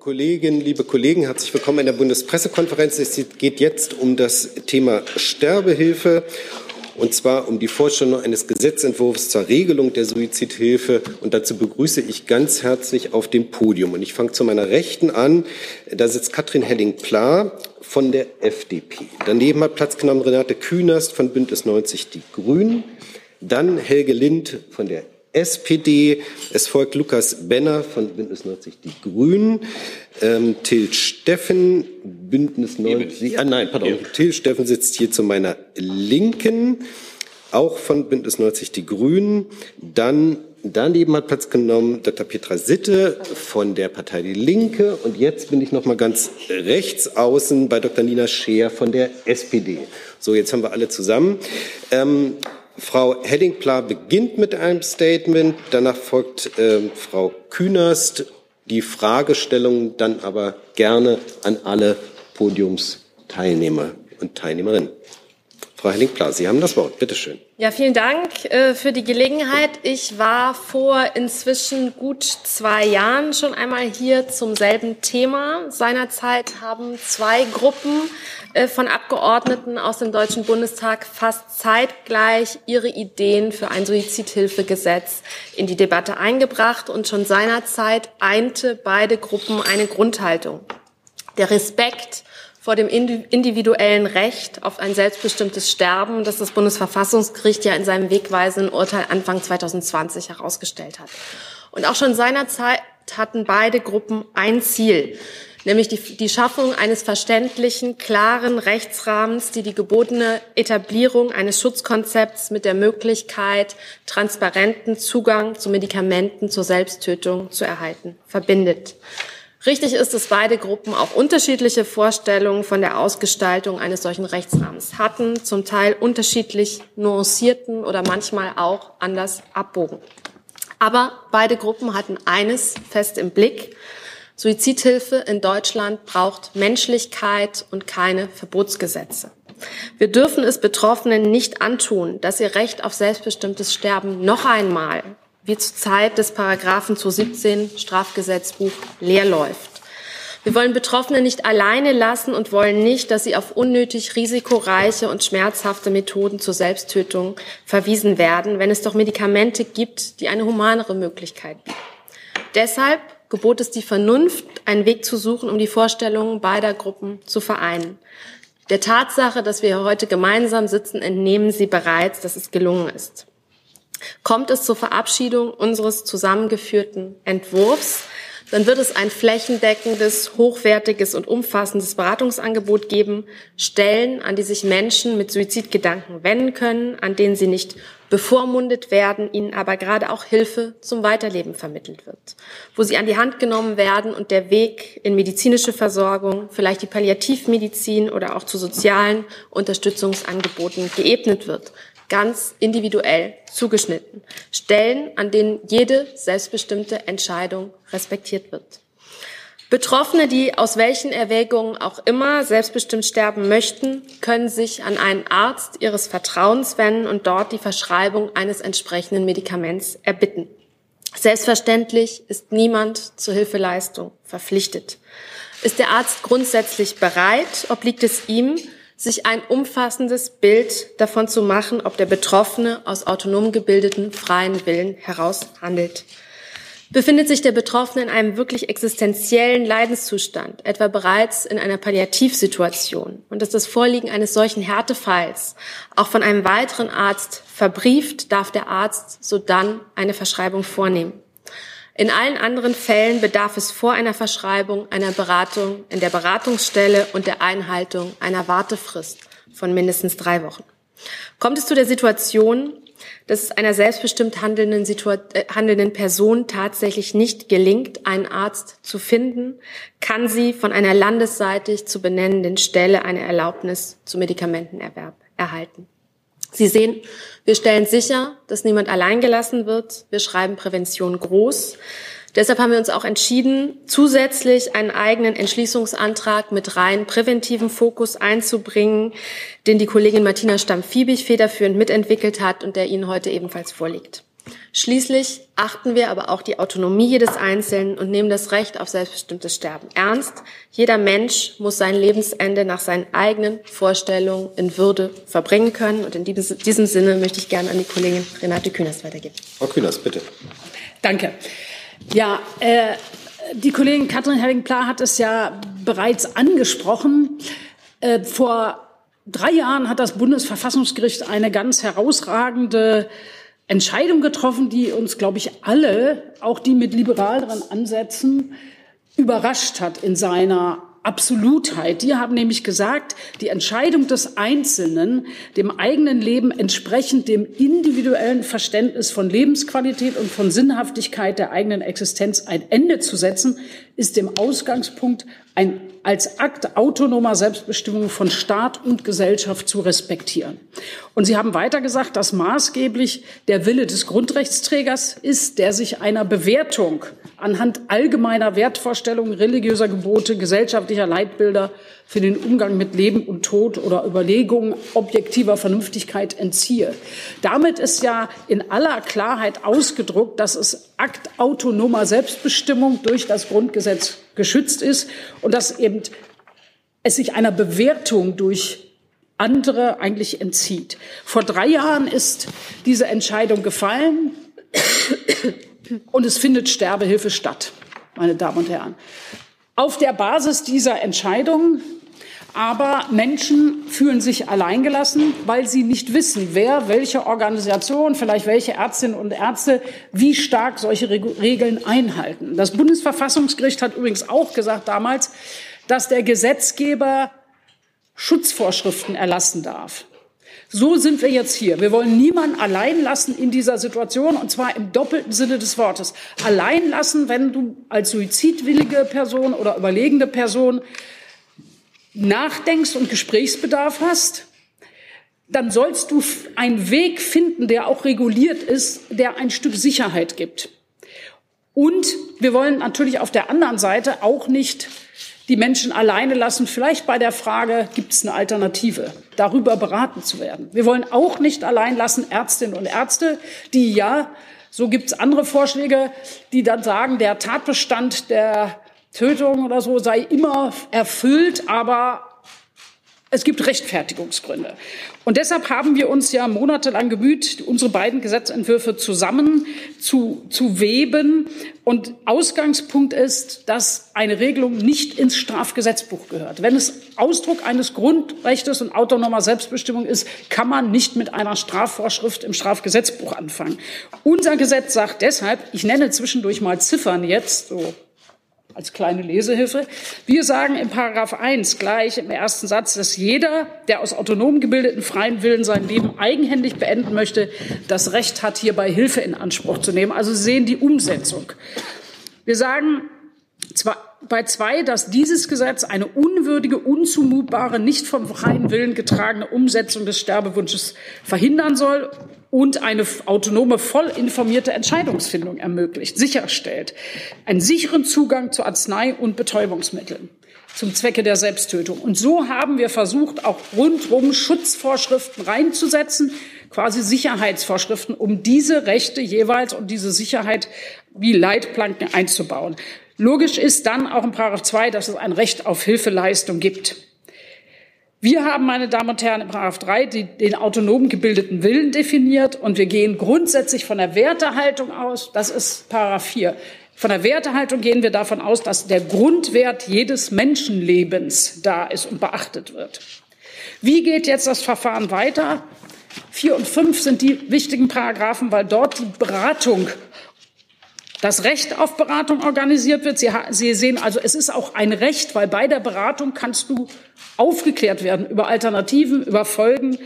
Kolleginnen, liebe Kollegen, herzlich willkommen in der Bundespressekonferenz. Es geht jetzt um das Thema Sterbehilfe und zwar um die Vorstellung eines Gesetzentwurfs zur Regelung der Suizidhilfe. Und dazu begrüße ich ganz herzlich auf dem Podium. Und ich fange zu meiner Rechten an. Da sitzt Katrin Helling-Pla von der FDP. Daneben hat Platz genommen Renate Künast von Bündnis 90 Die Grünen. Dann Helge Lind von der SPD. Es folgt Lukas Benner von Bündnis 90 Die Grünen. Ähm, Till Steffen, Bündnis 90. Ah, nein, pardon. Hier. Till Steffen sitzt hier zu meiner Linken, auch von Bündnis 90 Die Grünen. Dann Daneben hat Platz genommen Dr. Petra Sitte von der Partei Die Linke. Und jetzt bin ich noch mal ganz rechts außen bei Dr. Nina Scheer von der SPD. So, jetzt haben wir alle zusammen. Ähm, Frau Heddingpla beginnt mit einem Statement, danach folgt äh, Frau Künast, die Fragestellung dann aber gerne an alle Podiumsteilnehmer und Teilnehmerinnen. Frau Henning-Pla, Sie haben das Wort. Bitte schön. Ja, vielen Dank äh, für die Gelegenheit. Ich war vor inzwischen gut zwei Jahren schon einmal hier zum selben Thema. Seinerzeit haben zwei Gruppen von Abgeordneten aus dem Deutschen Bundestag fast zeitgleich ihre Ideen für ein Suizidhilfegesetz in die Debatte eingebracht und schon seinerzeit einte beide Gruppen eine Grundhaltung. Der Respekt vor dem individuellen Recht auf ein selbstbestimmtes Sterben, das das Bundesverfassungsgericht ja in seinem wegweisenden Urteil Anfang 2020 herausgestellt hat. Und auch schon seinerzeit hatten beide Gruppen ein Ziel, nämlich die, die Schaffung eines verständlichen, klaren Rechtsrahmens, die die gebotene Etablierung eines Schutzkonzepts mit der Möglichkeit, transparenten Zugang zu Medikamenten zur Selbsttötung zu erhalten, verbindet. Richtig ist, dass beide Gruppen auch unterschiedliche Vorstellungen von der Ausgestaltung eines solchen Rechtsrahmens hatten, zum Teil unterschiedlich nuancierten oder manchmal auch anders abbogen. Aber beide Gruppen hatten eines fest im Blick. Suizidhilfe in Deutschland braucht Menschlichkeit und keine Verbotsgesetze. Wir dürfen es Betroffenen nicht antun, dass ihr Recht auf selbstbestimmtes Sterben noch einmal wie zur Zeit des Paragraphen 217 Strafgesetzbuch leer läuft. Wir wollen Betroffene nicht alleine lassen und wollen nicht, dass sie auf unnötig risikoreiche und schmerzhafte Methoden zur Selbsttötung verwiesen werden, wenn es doch Medikamente gibt, die eine humanere Möglichkeit bieten. Deshalb gebot es die Vernunft, einen Weg zu suchen, um die Vorstellungen beider Gruppen zu vereinen. Der Tatsache, dass wir heute gemeinsam sitzen, entnehmen Sie bereits, dass es gelungen ist. Kommt es zur Verabschiedung unseres zusammengeführten Entwurfs, dann wird es ein flächendeckendes, hochwertiges und umfassendes Beratungsangebot geben, Stellen, an die sich Menschen mit Suizidgedanken wenden können, an denen sie nicht bevormundet werden, ihnen aber gerade auch Hilfe zum Weiterleben vermittelt wird, wo sie an die Hand genommen werden und der Weg in medizinische Versorgung, vielleicht die Palliativmedizin oder auch zu sozialen Unterstützungsangeboten geebnet wird, ganz individuell zugeschnitten. Stellen, an denen jede selbstbestimmte Entscheidung respektiert wird. Betroffene, die aus welchen Erwägungen auch immer selbstbestimmt sterben möchten, können sich an einen Arzt ihres Vertrauens wenden und dort die Verschreibung eines entsprechenden Medikaments erbitten. Selbstverständlich ist niemand zur Hilfeleistung verpflichtet. Ist der Arzt grundsätzlich bereit, obliegt es ihm, sich ein umfassendes Bild davon zu machen, ob der Betroffene aus autonom gebildeten freien Willen heraus handelt. Befindet sich der Betroffene in einem wirklich existenziellen Leidenszustand, etwa bereits in einer Palliativsituation, und ist das Vorliegen eines solchen Härtefalls auch von einem weiteren Arzt verbrieft, darf der Arzt sodann eine Verschreibung vornehmen. In allen anderen Fällen bedarf es vor einer Verschreibung einer Beratung in der Beratungsstelle und der Einhaltung einer Wartefrist von mindestens drei Wochen. Kommt es zu der Situation, dass es einer selbstbestimmt handelnden, äh, handelnden Person tatsächlich nicht gelingt, einen Arzt zu finden, kann sie von einer landesseitig zu benennenden Stelle eine Erlaubnis zum Medikamentenerwerb erhalten. Sie sehen, wir stellen sicher, dass niemand alleingelassen wird. Wir schreiben Prävention groß. Deshalb haben wir uns auch entschieden, zusätzlich einen eigenen Entschließungsantrag mit rein präventiven Fokus einzubringen, den die Kollegin Martina Stamm-Fiebig federführend mitentwickelt hat und der Ihnen heute ebenfalls vorliegt. Schließlich achten wir aber auch die Autonomie jedes Einzelnen und nehmen das Recht auf selbstbestimmtes Sterben ernst. Jeder Mensch muss sein Lebensende nach seinen eigenen Vorstellungen in Würde verbringen können. Und in diesem Sinne möchte ich gerne an die Kollegin Renate Künast weitergeben. Frau Künast, bitte. Danke. Ja, äh, die Kollegin Katrin Helling-Pla hat es ja bereits angesprochen. Äh, vor drei Jahren hat das Bundesverfassungsgericht eine ganz herausragende Entscheidung getroffen, die uns, glaube ich, alle, auch die mit liberaleren Ansätzen, überrascht hat in seiner Absolutheit. Die haben nämlich gesagt, die Entscheidung des Einzelnen, dem eigenen Leben entsprechend dem individuellen Verständnis von Lebensqualität und von Sinnhaftigkeit der eigenen Existenz ein Ende zu setzen, ist dem Ausgangspunkt ein als Akt autonomer Selbstbestimmung von Staat und Gesellschaft zu respektieren. Und Sie haben weiter gesagt, dass maßgeblich der Wille des Grundrechtsträgers ist, der sich einer Bewertung anhand allgemeiner Wertvorstellungen, religiöser Gebote, gesellschaftlicher Leitbilder für den Umgang mit Leben und Tod oder Überlegungen objektiver Vernünftigkeit entziehe. Damit ist ja in aller Klarheit ausgedruckt, dass es Akt autonomer Selbstbestimmung durch das Grundgesetz geschützt ist und dass eben es sich einer Bewertung durch andere eigentlich entzieht. Vor drei Jahren ist diese Entscheidung gefallen. Und es findet Sterbehilfe statt, meine Damen und Herren. Auf der Basis dieser Entscheidung aber Menschen fühlen sich alleingelassen, weil sie nicht wissen, wer, welche Organisation, vielleicht welche Ärztinnen und Ärzte, wie stark solche Regeln einhalten. Das Bundesverfassungsgericht hat übrigens auch gesagt damals, dass der Gesetzgeber Schutzvorschriften erlassen darf. So sind wir jetzt hier. Wir wollen niemanden allein lassen in dieser Situation, und zwar im doppelten Sinne des Wortes. Allein lassen, wenn du als suizidwillige Person oder überlegende Person nachdenkst und Gesprächsbedarf hast, dann sollst du einen Weg finden, der auch reguliert ist, der ein Stück Sicherheit gibt. Und wir wollen natürlich auf der anderen Seite auch nicht die Menschen alleine lassen, vielleicht bei der Frage, gibt es eine Alternative, darüber beraten zu werden. Wir wollen auch nicht allein lassen Ärztinnen und Ärzte, die ja, so gibt es andere Vorschläge, die dann sagen, der Tatbestand der Tötung oder so sei immer erfüllt, aber es gibt Rechtfertigungsgründe. Und deshalb haben wir uns ja monatelang gebüht, unsere beiden Gesetzentwürfe zusammen zu, zu weben. Und Ausgangspunkt ist, dass eine Regelung nicht ins Strafgesetzbuch gehört. Wenn es Ausdruck eines Grundrechtes und autonomer Selbstbestimmung ist, kann man nicht mit einer Strafvorschrift im Strafgesetzbuch anfangen. Unser Gesetz sagt deshalb, ich nenne zwischendurch mal Ziffern jetzt, so als kleine Lesehilfe. Wir sagen in Paragraph 1 gleich im ersten Satz, dass jeder, der aus autonom gebildeten freien Willen sein Leben eigenhändig beenden möchte, das Recht hat, hierbei Hilfe in Anspruch zu nehmen. Also sehen die Umsetzung. Wir sagen zwar bei zwei, dass dieses Gesetz eine unwürdige, unzumutbare, nicht vom freien Willen getragene Umsetzung des Sterbewunsches verhindern soll und eine autonome, voll informierte Entscheidungsfindung ermöglicht, sicherstellt. Einen sicheren Zugang zu Arznei- und Betäubungsmitteln zum Zwecke der Selbsttötung. Und so haben wir versucht, auch rundum Schutzvorschriften reinzusetzen, quasi Sicherheitsvorschriften, um diese Rechte jeweils und diese Sicherheit wie Leitplanken einzubauen. Logisch ist dann auch in Paragraph 2, dass es ein Recht auf Hilfeleistung gibt. Wir haben, meine Damen und Herren, in Paragraph 3 die, den autonom gebildeten Willen definiert und wir gehen grundsätzlich von der Wertehaltung aus. Das ist Paragraph 4. Von der Wertehaltung gehen wir davon aus, dass der Grundwert jedes Menschenlebens da ist und beachtet wird. Wie geht jetzt das Verfahren weiter? Vier und fünf sind die wichtigen Paragraphen, weil dort die Beratung das Recht auf Beratung organisiert wird. Sie, Sie, sehen also, es ist auch ein Recht, weil bei der Beratung kannst du aufgeklärt werden über Alternativen, über Folgen.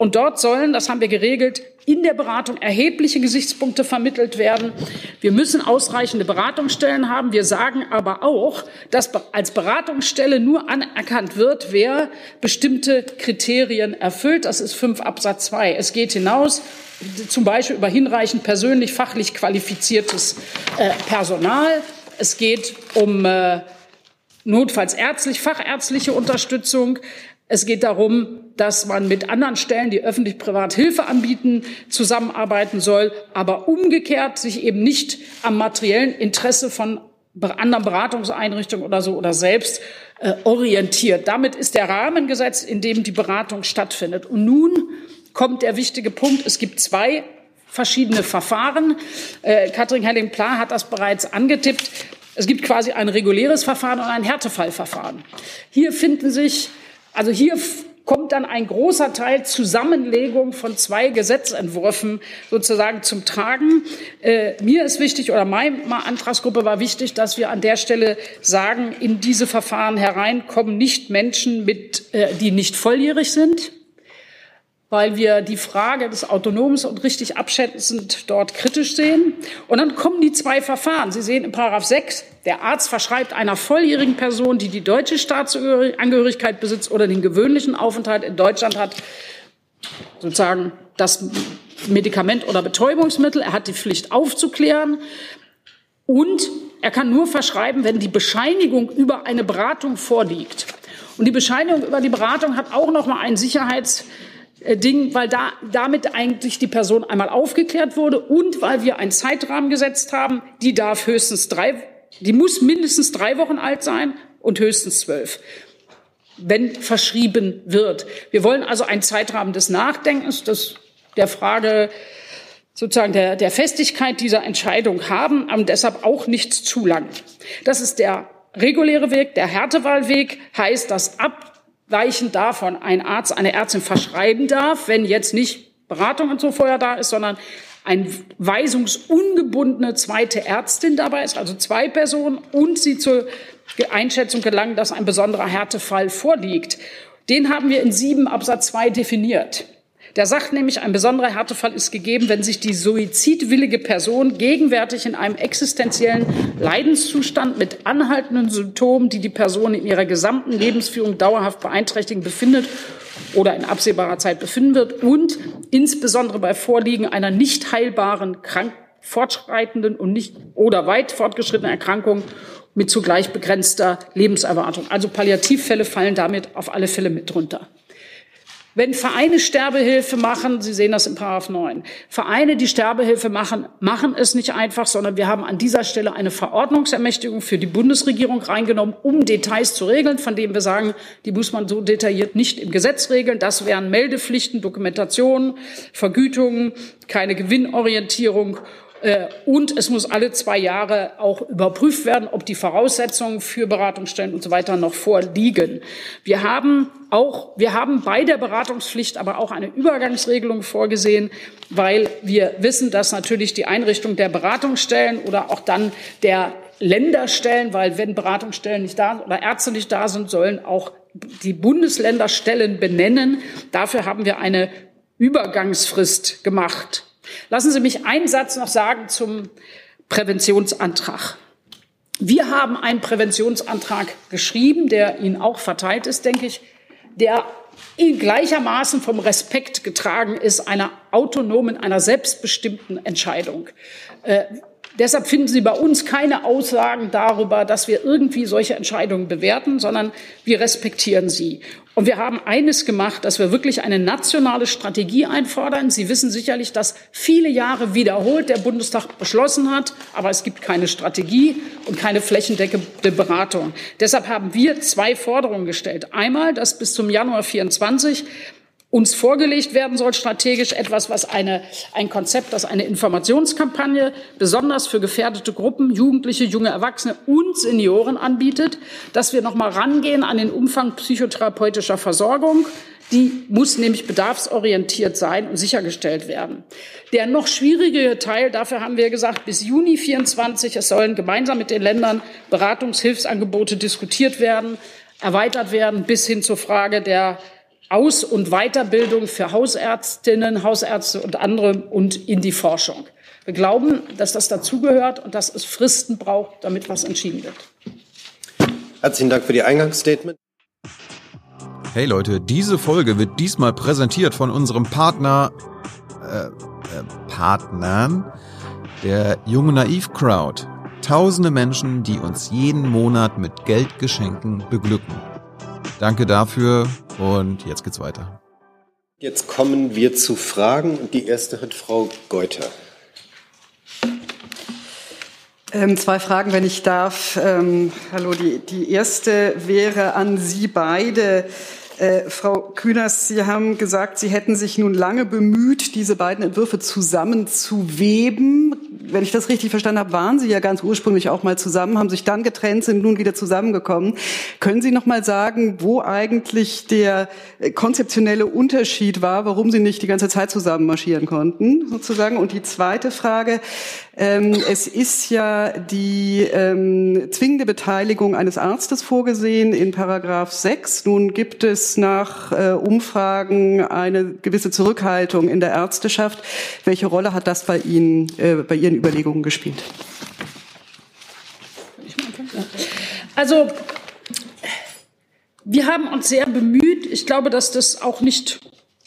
Und dort sollen, das haben wir geregelt, in der Beratung erhebliche Gesichtspunkte vermittelt werden. Wir müssen ausreichende Beratungsstellen haben. Wir sagen aber auch, dass als Beratungsstelle nur anerkannt wird, wer bestimmte Kriterien erfüllt. Das ist 5 Absatz 2. Es geht hinaus zum Beispiel über hinreichend persönlich fachlich qualifiziertes äh, Personal. Es geht um äh, notfalls ärztlich, fachärztliche Unterstützung. Es geht darum, dass man mit anderen Stellen, die öffentlich-privat Hilfe anbieten, zusammenarbeiten soll, aber umgekehrt sich eben nicht am materiellen Interesse von anderen Beratungseinrichtungen oder so oder selbst äh, orientiert. Damit ist der Rahmen gesetzt, in dem die Beratung stattfindet. Und nun kommt der wichtige Punkt. Es gibt zwei verschiedene Verfahren. Äh, Katrin Helling-Pla hat das bereits angetippt. Es gibt quasi ein reguläres Verfahren und ein Härtefallverfahren. Hier finden sich, also hier kommt dann ein großer Teil Zusammenlegung von zwei Gesetzentwürfen sozusagen zum Tragen. Äh, mir ist wichtig, oder meine Antragsgruppe war wichtig, dass wir an der Stelle sagen, in diese Verfahren hereinkommen nicht Menschen, mit, äh, die nicht volljährig sind, weil wir die Frage des Autonoms und richtig abschätzend dort kritisch sehen. Und dann kommen die zwei Verfahren. Sie sehen in Paragraph 6, der Arzt verschreibt einer volljährigen Person, die die deutsche Staatsangehörigkeit besitzt oder den gewöhnlichen Aufenthalt in Deutschland hat, sozusagen das Medikament oder Betäubungsmittel. Er hat die Pflicht aufzuklären. Und er kann nur verschreiben, wenn die Bescheinigung über eine Beratung vorliegt. Und die Bescheinigung über die Beratung hat auch noch mal einen Sicherheits Ding, weil da damit eigentlich die Person einmal aufgeklärt wurde und weil wir einen Zeitrahmen gesetzt haben, die darf höchstens drei, die muss mindestens drei Wochen alt sein und höchstens zwölf, wenn verschrieben wird. Wir wollen also einen Zeitrahmen des Nachdenkens, des, der Frage sozusagen der, der Festigkeit dieser Entscheidung haben, aber deshalb auch nicht zu lang. Das ist der reguläre Weg. Der Härtewahlweg heißt, dass ab weichen davon ein Arzt, eine Ärztin verschreiben darf, wenn jetzt nicht Beratung und so vorher da ist, sondern eine weisungsungebundene zweite Ärztin dabei ist, also zwei Personen, und sie zur Einschätzung gelangen, dass ein besonderer Härtefall vorliegt. Den haben wir in sieben Absatz zwei definiert. Der sagt nämlich, ein besonderer Härtefall ist gegeben, wenn sich die suizidwillige Person gegenwärtig in einem existenziellen Leidenszustand mit anhaltenden Symptomen, die die Person in ihrer gesamten Lebensführung dauerhaft beeinträchtigen, befindet oder in absehbarer Zeit befinden wird und insbesondere bei Vorliegen einer nicht heilbaren, krank, fortschreitenden und nicht oder weit fortgeschrittenen Erkrankung mit zugleich begrenzter Lebenserwartung. Also Palliativfälle fallen damit auf alle Fälle mit drunter. Wenn Vereine Sterbehilfe machen, Sie sehen das in Paragraph 9, Vereine, die Sterbehilfe machen, machen es nicht einfach, sondern wir haben an dieser Stelle eine Verordnungsermächtigung für die Bundesregierung reingenommen, um Details zu regeln, von denen wir sagen, die muss man so detailliert nicht im Gesetz regeln. Das wären Meldepflichten, Dokumentation, Vergütungen, keine Gewinnorientierung und es muss alle zwei Jahre auch überprüft werden, ob die Voraussetzungen für Beratungsstellen und so weiter noch vorliegen. Wir haben auch, wir haben bei der Beratungspflicht aber auch eine Übergangsregelung vorgesehen, weil wir wissen, dass natürlich die Einrichtung der Beratungsstellen oder auch dann der Länderstellen, weil wenn Beratungsstellen nicht da sind oder Ärzte nicht da sind, sollen auch die Bundesländer Stellen benennen. Dafür haben wir eine Übergangsfrist gemacht. Lassen Sie mich einen Satz noch sagen zum Präventionsantrag. Wir haben einen Präventionsantrag geschrieben, der Ihnen auch verteilt ist, denke ich, der in gleichermaßen vom Respekt getragen ist einer autonomen, einer selbstbestimmten Entscheidung. Deshalb finden Sie bei uns keine Aussagen darüber, dass wir irgendwie solche Entscheidungen bewerten, sondern wir respektieren sie. Und wir haben eines gemacht, dass wir wirklich eine nationale Strategie einfordern. Sie wissen sicherlich, dass viele Jahre wiederholt der Bundestag beschlossen hat, aber es gibt keine Strategie und keine flächendeckende Beratung. Deshalb haben wir zwei Forderungen gestellt. Einmal, dass bis zum Januar 24 uns vorgelegt werden soll, strategisch etwas, was eine, ein Konzept, das eine Informationskampagne besonders für gefährdete Gruppen, Jugendliche, junge Erwachsene und Senioren anbietet, dass wir noch mal rangehen an den Umfang psychotherapeutischer Versorgung. Die muss nämlich bedarfsorientiert sein und sichergestellt werden. Der noch schwierige Teil, dafür haben wir gesagt, bis Juni 24, es sollen gemeinsam mit den Ländern Beratungshilfsangebote diskutiert werden, erweitert werden bis hin zur Frage der aus- und Weiterbildung für Hausärztinnen, Hausärzte und andere und in die Forschung. Wir glauben, dass das dazugehört und dass es Fristen braucht, damit was entschieden wird. Herzlichen Dank für die Eingangsstatement. Hey Leute, diese Folge wird diesmal präsentiert von unserem Partner, äh, äh, Partnern, der Junge Naiv Crowd. Tausende Menschen, die uns jeden Monat mit Geldgeschenken beglücken. Danke dafür Und jetzt geht's weiter. Jetzt kommen wir zu Fragen und die erste hat Frau Geuter. Ähm, zwei Fragen, wenn ich darf. Ähm, hallo, die, die erste wäre an Sie beide. Äh, Frau Kühners, Sie haben gesagt, Sie hätten sich nun lange bemüht, diese beiden Entwürfe zusammenzuweben. Wenn ich das richtig verstanden habe, waren Sie ja ganz ursprünglich auch mal zusammen, haben sich dann getrennt, sind nun wieder zusammengekommen. Können Sie noch mal sagen, wo eigentlich der äh, konzeptionelle Unterschied war, warum Sie nicht die ganze Zeit zusammen marschieren konnten, sozusagen? Und die zweite Frage, ähm, es ist ja die ähm, zwingende Beteiligung eines Arztes vorgesehen in Paragraph 6. Nun gibt es nach äh, Umfragen eine gewisse Zurückhaltung in der Ärzteschaft. Welche Rolle hat das bei Ihnen, äh, bei Ihren Überlegungen gespielt? Also, wir haben uns sehr bemüht. Ich glaube, dass das auch nicht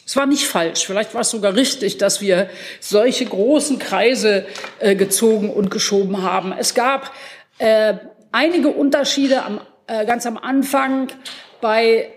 es war nicht falsch, vielleicht war es sogar richtig, dass wir solche großen Kreise äh, gezogen und geschoben haben. Es gab äh, einige Unterschiede am, äh, ganz am Anfang bei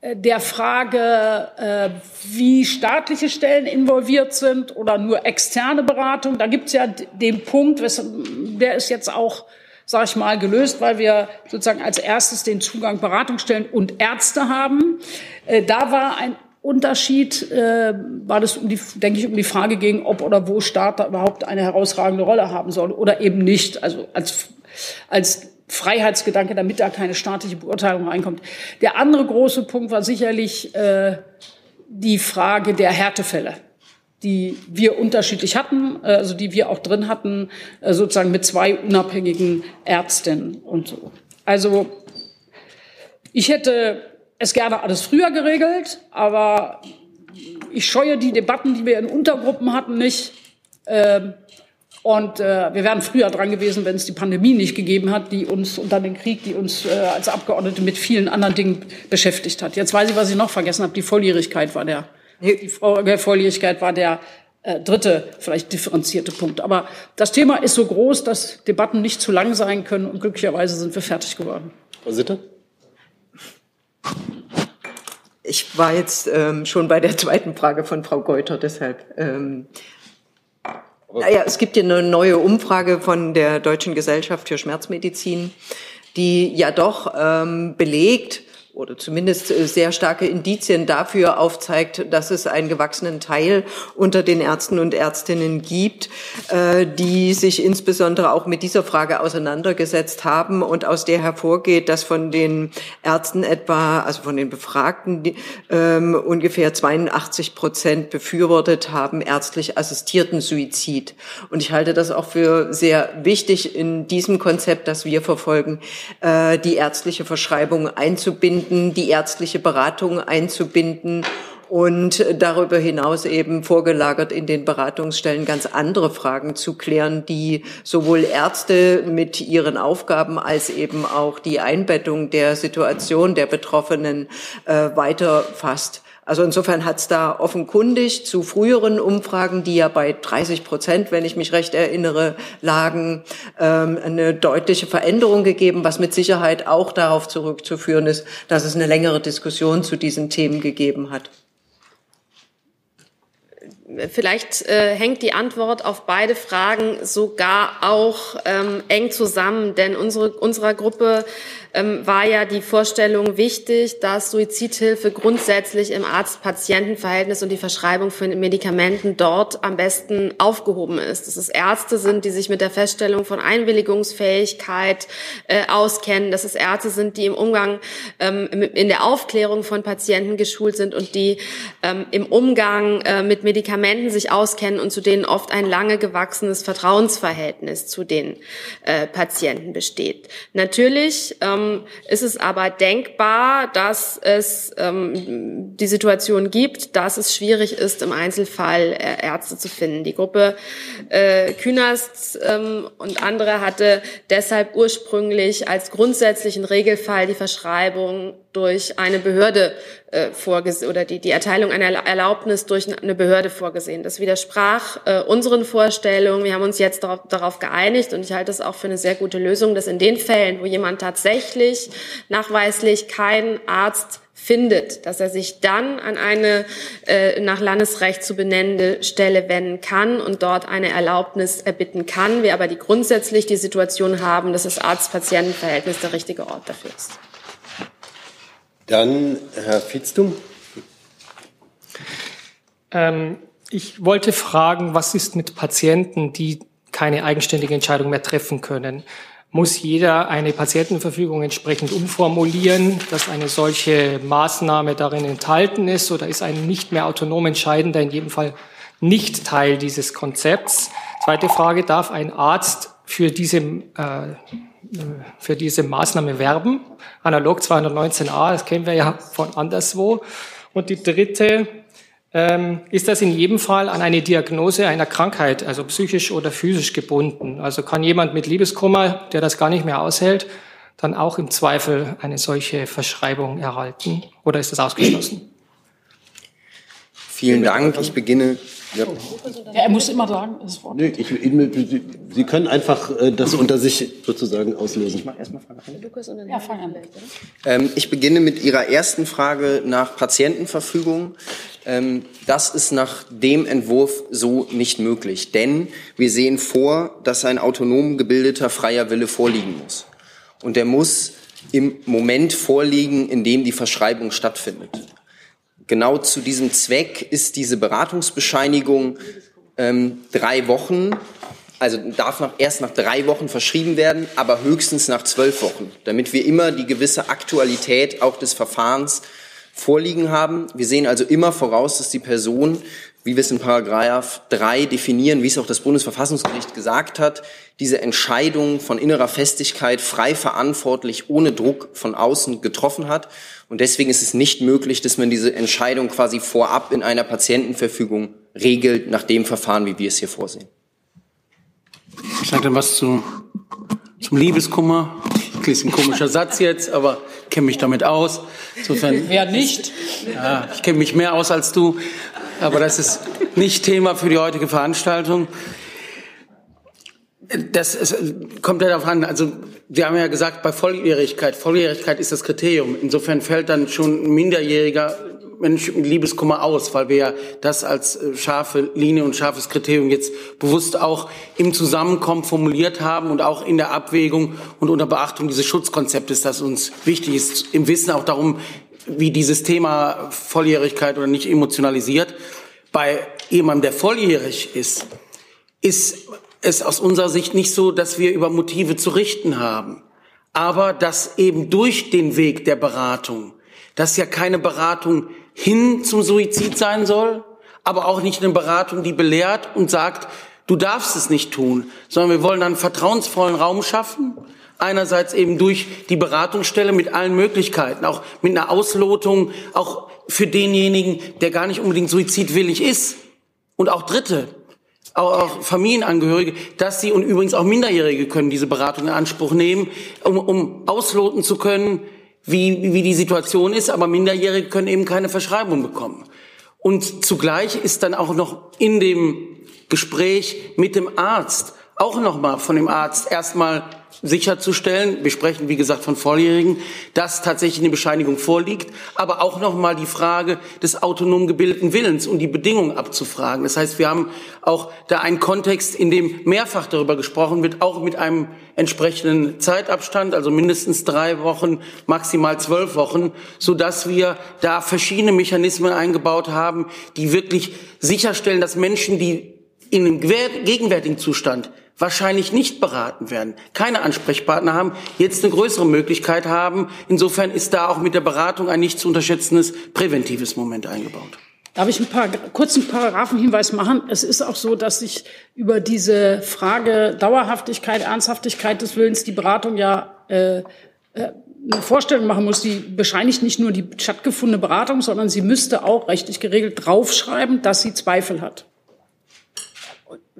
äh, der Frage, äh, wie staatliche Stellen involviert sind oder nur externe Beratung. Da gibt es ja den Punkt, der ist jetzt auch sage ich mal, gelöst, weil wir sozusagen als erstes den Zugang Beratungsstellen und Ärzte haben. Äh, da war ein Unterschied äh, war das, um die, denke ich, um die Frage ging, ob oder wo Staat da überhaupt eine herausragende Rolle haben soll oder eben nicht. Also als, als Freiheitsgedanke, damit da keine staatliche Beurteilung reinkommt. Der andere große Punkt war sicherlich äh, die Frage der Härtefälle, die wir unterschiedlich hatten, äh, also die wir auch drin hatten, äh, sozusagen mit zwei unabhängigen Ärztinnen und so. Also ich hätte es gerne alles früher geregelt, aber ich scheue die Debatten, die wir in Untergruppen hatten, nicht. Ähm, und äh, wir wären früher dran gewesen, wenn es die Pandemie nicht gegeben hat, die uns und dann den Krieg, die uns äh, als Abgeordnete mit vielen anderen Dingen beschäftigt hat. Jetzt weiß ich, was ich noch vergessen habe. Die Volljährigkeit war der, die Volljährigkeit war der äh, dritte, vielleicht differenzierte Punkt. Aber das Thema ist so groß, dass Debatten nicht zu lang sein können und glücklicherweise sind wir fertig geworden. Frau Sitte? Ich war jetzt ähm, schon bei der zweiten Frage von Frau Geuter, deshalb. Ähm, naja, es gibt ja eine neue Umfrage von der Deutschen Gesellschaft für Schmerzmedizin, die ja doch ähm, belegt, oder zumindest äh, sehr starke Indizien dafür aufzeigt, dass es einen gewachsenen Teil unter den Ärzten und Ärztinnen gibt, äh, die sich insbesondere auch mit dieser Frage auseinandergesetzt haben und aus der hervorgeht, dass von den Ärzten etwa, also von den Befragten, ähm, ungefähr 82 Prozent befürwortet haben ärztlich assistierten Suizid. Und ich halte das auch für sehr wichtig in diesem Konzept, das wir verfolgen, äh, die ärztliche Verschreibung einzubinden einzubinden, die ärztliche Beratung einzubinden und darüber hinaus eben vorgelagert in den Beratungsstellen ganz andere Fragen zu klären, die sowohl Ärzte mit ihren Aufgaben als eben auch die Einbettung der Situation der Betroffenen äh, weiter fasst. Also insofern hat es da offenkundig zu früheren Umfragen, die ja bei 30 Prozent, wenn ich mich recht erinnere, lagen, ähm, eine deutliche Veränderung gegeben, was mit Sicherheit auch darauf zurückzuführen ist, dass es eine längere Diskussion zu diesen Themen gegeben hat. Vielleicht äh, hängt die Antwort auf beide Fragen sogar auch ähm, eng zusammen, denn unsere, unserer Gruppe ähm, war ja die Vorstellung wichtig, dass Suizidhilfe grundsätzlich im Arzt-Patienten-Verhältnis und die Verschreibung von Medikamenten dort am besten aufgehoben ist. Dass es Ärzte sind, die sich mit der Feststellung von Einwilligungsfähigkeit äh, auskennen, dass es Ärzte sind, die im Umgang, ähm, in der Aufklärung von Patienten geschult sind und die ähm, im Umgang äh, mit Medikamenten sich auskennen und zu denen oft ein lange gewachsenes Vertrauensverhältnis zu den äh, Patienten besteht. Natürlich ähm, ähm, ist es aber denkbar, dass es ähm, die Situation gibt, dass es schwierig ist, im Einzelfall äh, Ärzte zu finden. Die Gruppe äh, Künast ähm, und andere hatte deshalb ursprünglich als grundsätzlichen Regelfall die Verschreibung durch eine Behörde äh, vorgesehen oder die, die Erteilung einer Erlaubnis durch eine Behörde vorgesehen. Das widersprach äh, unseren Vorstellungen. Wir haben uns jetzt darauf, darauf geeinigt und ich halte es auch für eine sehr gute Lösung, dass in den Fällen, wo jemand tatsächlich nachweislich kein Arzt findet, dass er sich dann an eine äh, nach Landesrecht zu benennende Stelle wenden kann und dort eine Erlaubnis erbitten kann. Wir aber die grundsätzlich die Situation haben, dass das Arzt-Patienten-Verhältnis der richtige Ort dafür ist. Dann Herr Vietztum. Ähm, ich wollte fragen, was ist mit Patienten, die keine eigenständige Entscheidung mehr treffen können? Muss jeder eine Patientenverfügung entsprechend umformulieren, dass eine solche Maßnahme darin enthalten ist? Oder ist ein nicht mehr autonom Entscheidender in jedem Fall nicht Teil dieses Konzepts? Zweite Frage, darf ein Arzt für diese, äh, für diese Maßnahme werben? Analog 219a, das kennen wir ja von anderswo. Und die dritte, ähm, ist das in jedem Fall an eine Diagnose einer Krankheit, also psychisch oder physisch gebunden. Also kann jemand mit Liebeskummer, der das gar nicht mehr aushält, dann auch im Zweifel eine solche Verschreibung erhalten? Oder ist das ausgeschlossen? Vielen Dank. Ich beginne ja. ja. er muss immer sagen, das Wort. Nee, ich, ich, Sie können einfach äh, das unter sich sozusagen auslösen. Ich mache erstmal Frage an. Lukas und dann ja, fang an. Ähm, ich beginne mit Ihrer ersten Frage nach Patientenverfügung. Ähm, das ist nach dem Entwurf so nicht möglich, denn wir sehen vor, dass ein autonom gebildeter freier Wille vorliegen muss. Und der muss im Moment vorliegen, in dem die Verschreibung stattfindet. Genau zu diesem Zweck ist diese Beratungsbescheinigung ähm, drei Wochen, also darf nach, erst nach drei Wochen verschrieben werden, aber höchstens nach zwölf Wochen, damit wir immer die gewisse Aktualität auch des Verfahrens vorliegen haben. Wir sehen also immer voraus, dass die Person, wie wir es in Paragraph 3 definieren, wie es auch das Bundesverfassungsgericht gesagt hat, diese Entscheidung von innerer Festigkeit frei verantwortlich, ohne Druck von außen getroffen hat. Und deswegen ist es nicht möglich, dass man diese Entscheidung quasi vorab in einer Patientenverfügung regelt, nach dem Verfahren, wie wir es hier vorsehen. Ich sage dann was zu, zum Liebeskummer. Das ist ein komischer Satz jetzt, aber kenne mich damit aus. Insofern, Wer nicht? Ja, ich kenne mich mehr aus als du, aber das ist nicht Thema für die heutige Veranstaltung. Das ist, kommt ja darauf an. Also wir haben ja gesagt, bei Volljährigkeit, Volljährigkeit ist das Kriterium. Insofern fällt dann schon ein minderjähriger Mensch mit Liebeskummer aus, weil wir ja das als äh, scharfe Linie und scharfes Kriterium jetzt bewusst auch im Zusammenkommen formuliert haben und auch in der Abwägung und unter Beachtung dieses Schutzkonzeptes, das uns wichtig ist, im Wissen auch darum, wie dieses Thema Volljährigkeit oder nicht emotionalisiert. Bei jemandem, der volljährig ist, ist es aus unserer Sicht nicht so, dass wir über Motive zu richten haben, aber dass eben durch den Weg der Beratung, dass ja keine Beratung hin zum Suizid sein soll, aber auch nicht eine Beratung, die belehrt und sagt, du darfst es nicht tun, sondern wir wollen einen vertrauensvollen Raum schaffen, einerseits eben durch die Beratungsstelle mit allen Möglichkeiten, auch mit einer Auslotung, auch für denjenigen, der gar nicht unbedingt suizidwillig ist und auch Dritte, auch Familienangehörige, dass sie und übrigens auch Minderjährige können diese Beratung in Anspruch nehmen, um, um ausloten zu können, wie, wie die Situation ist. Aber Minderjährige können eben keine Verschreibung bekommen. Und zugleich ist dann auch noch in dem Gespräch mit dem Arzt auch nochmal von dem Arzt erstmal sicherzustellen, wir sprechen wie gesagt von Volljährigen, dass tatsächlich eine Bescheinigung vorliegt, aber auch nochmal die Frage des autonom gebildeten Willens und die Bedingungen abzufragen. Das heißt, wir haben auch da einen Kontext, in dem mehrfach darüber gesprochen wird, auch mit einem entsprechenden Zeitabstand, also mindestens drei Wochen, maximal zwölf Wochen, so dass wir da verschiedene Mechanismen eingebaut haben, die wirklich sicherstellen, dass Menschen, die in einem gegenwärtigen Zustand wahrscheinlich nicht beraten werden, keine Ansprechpartner haben, jetzt eine größere Möglichkeit haben. Insofern ist da auch mit der Beratung ein nicht zu unterschätzendes präventives Moment eingebaut. Darf ich ein paar kurzen Paragraphenhinweis machen? Es ist auch so, dass sich über diese Frage Dauerhaftigkeit, Ernsthaftigkeit des Willens die Beratung ja äh, äh, eine Vorstellung machen muss, die bescheinigt nicht nur die stattgefundene Beratung, sondern sie müsste auch rechtlich geregelt draufschreiben, dass sie Zweifel hat.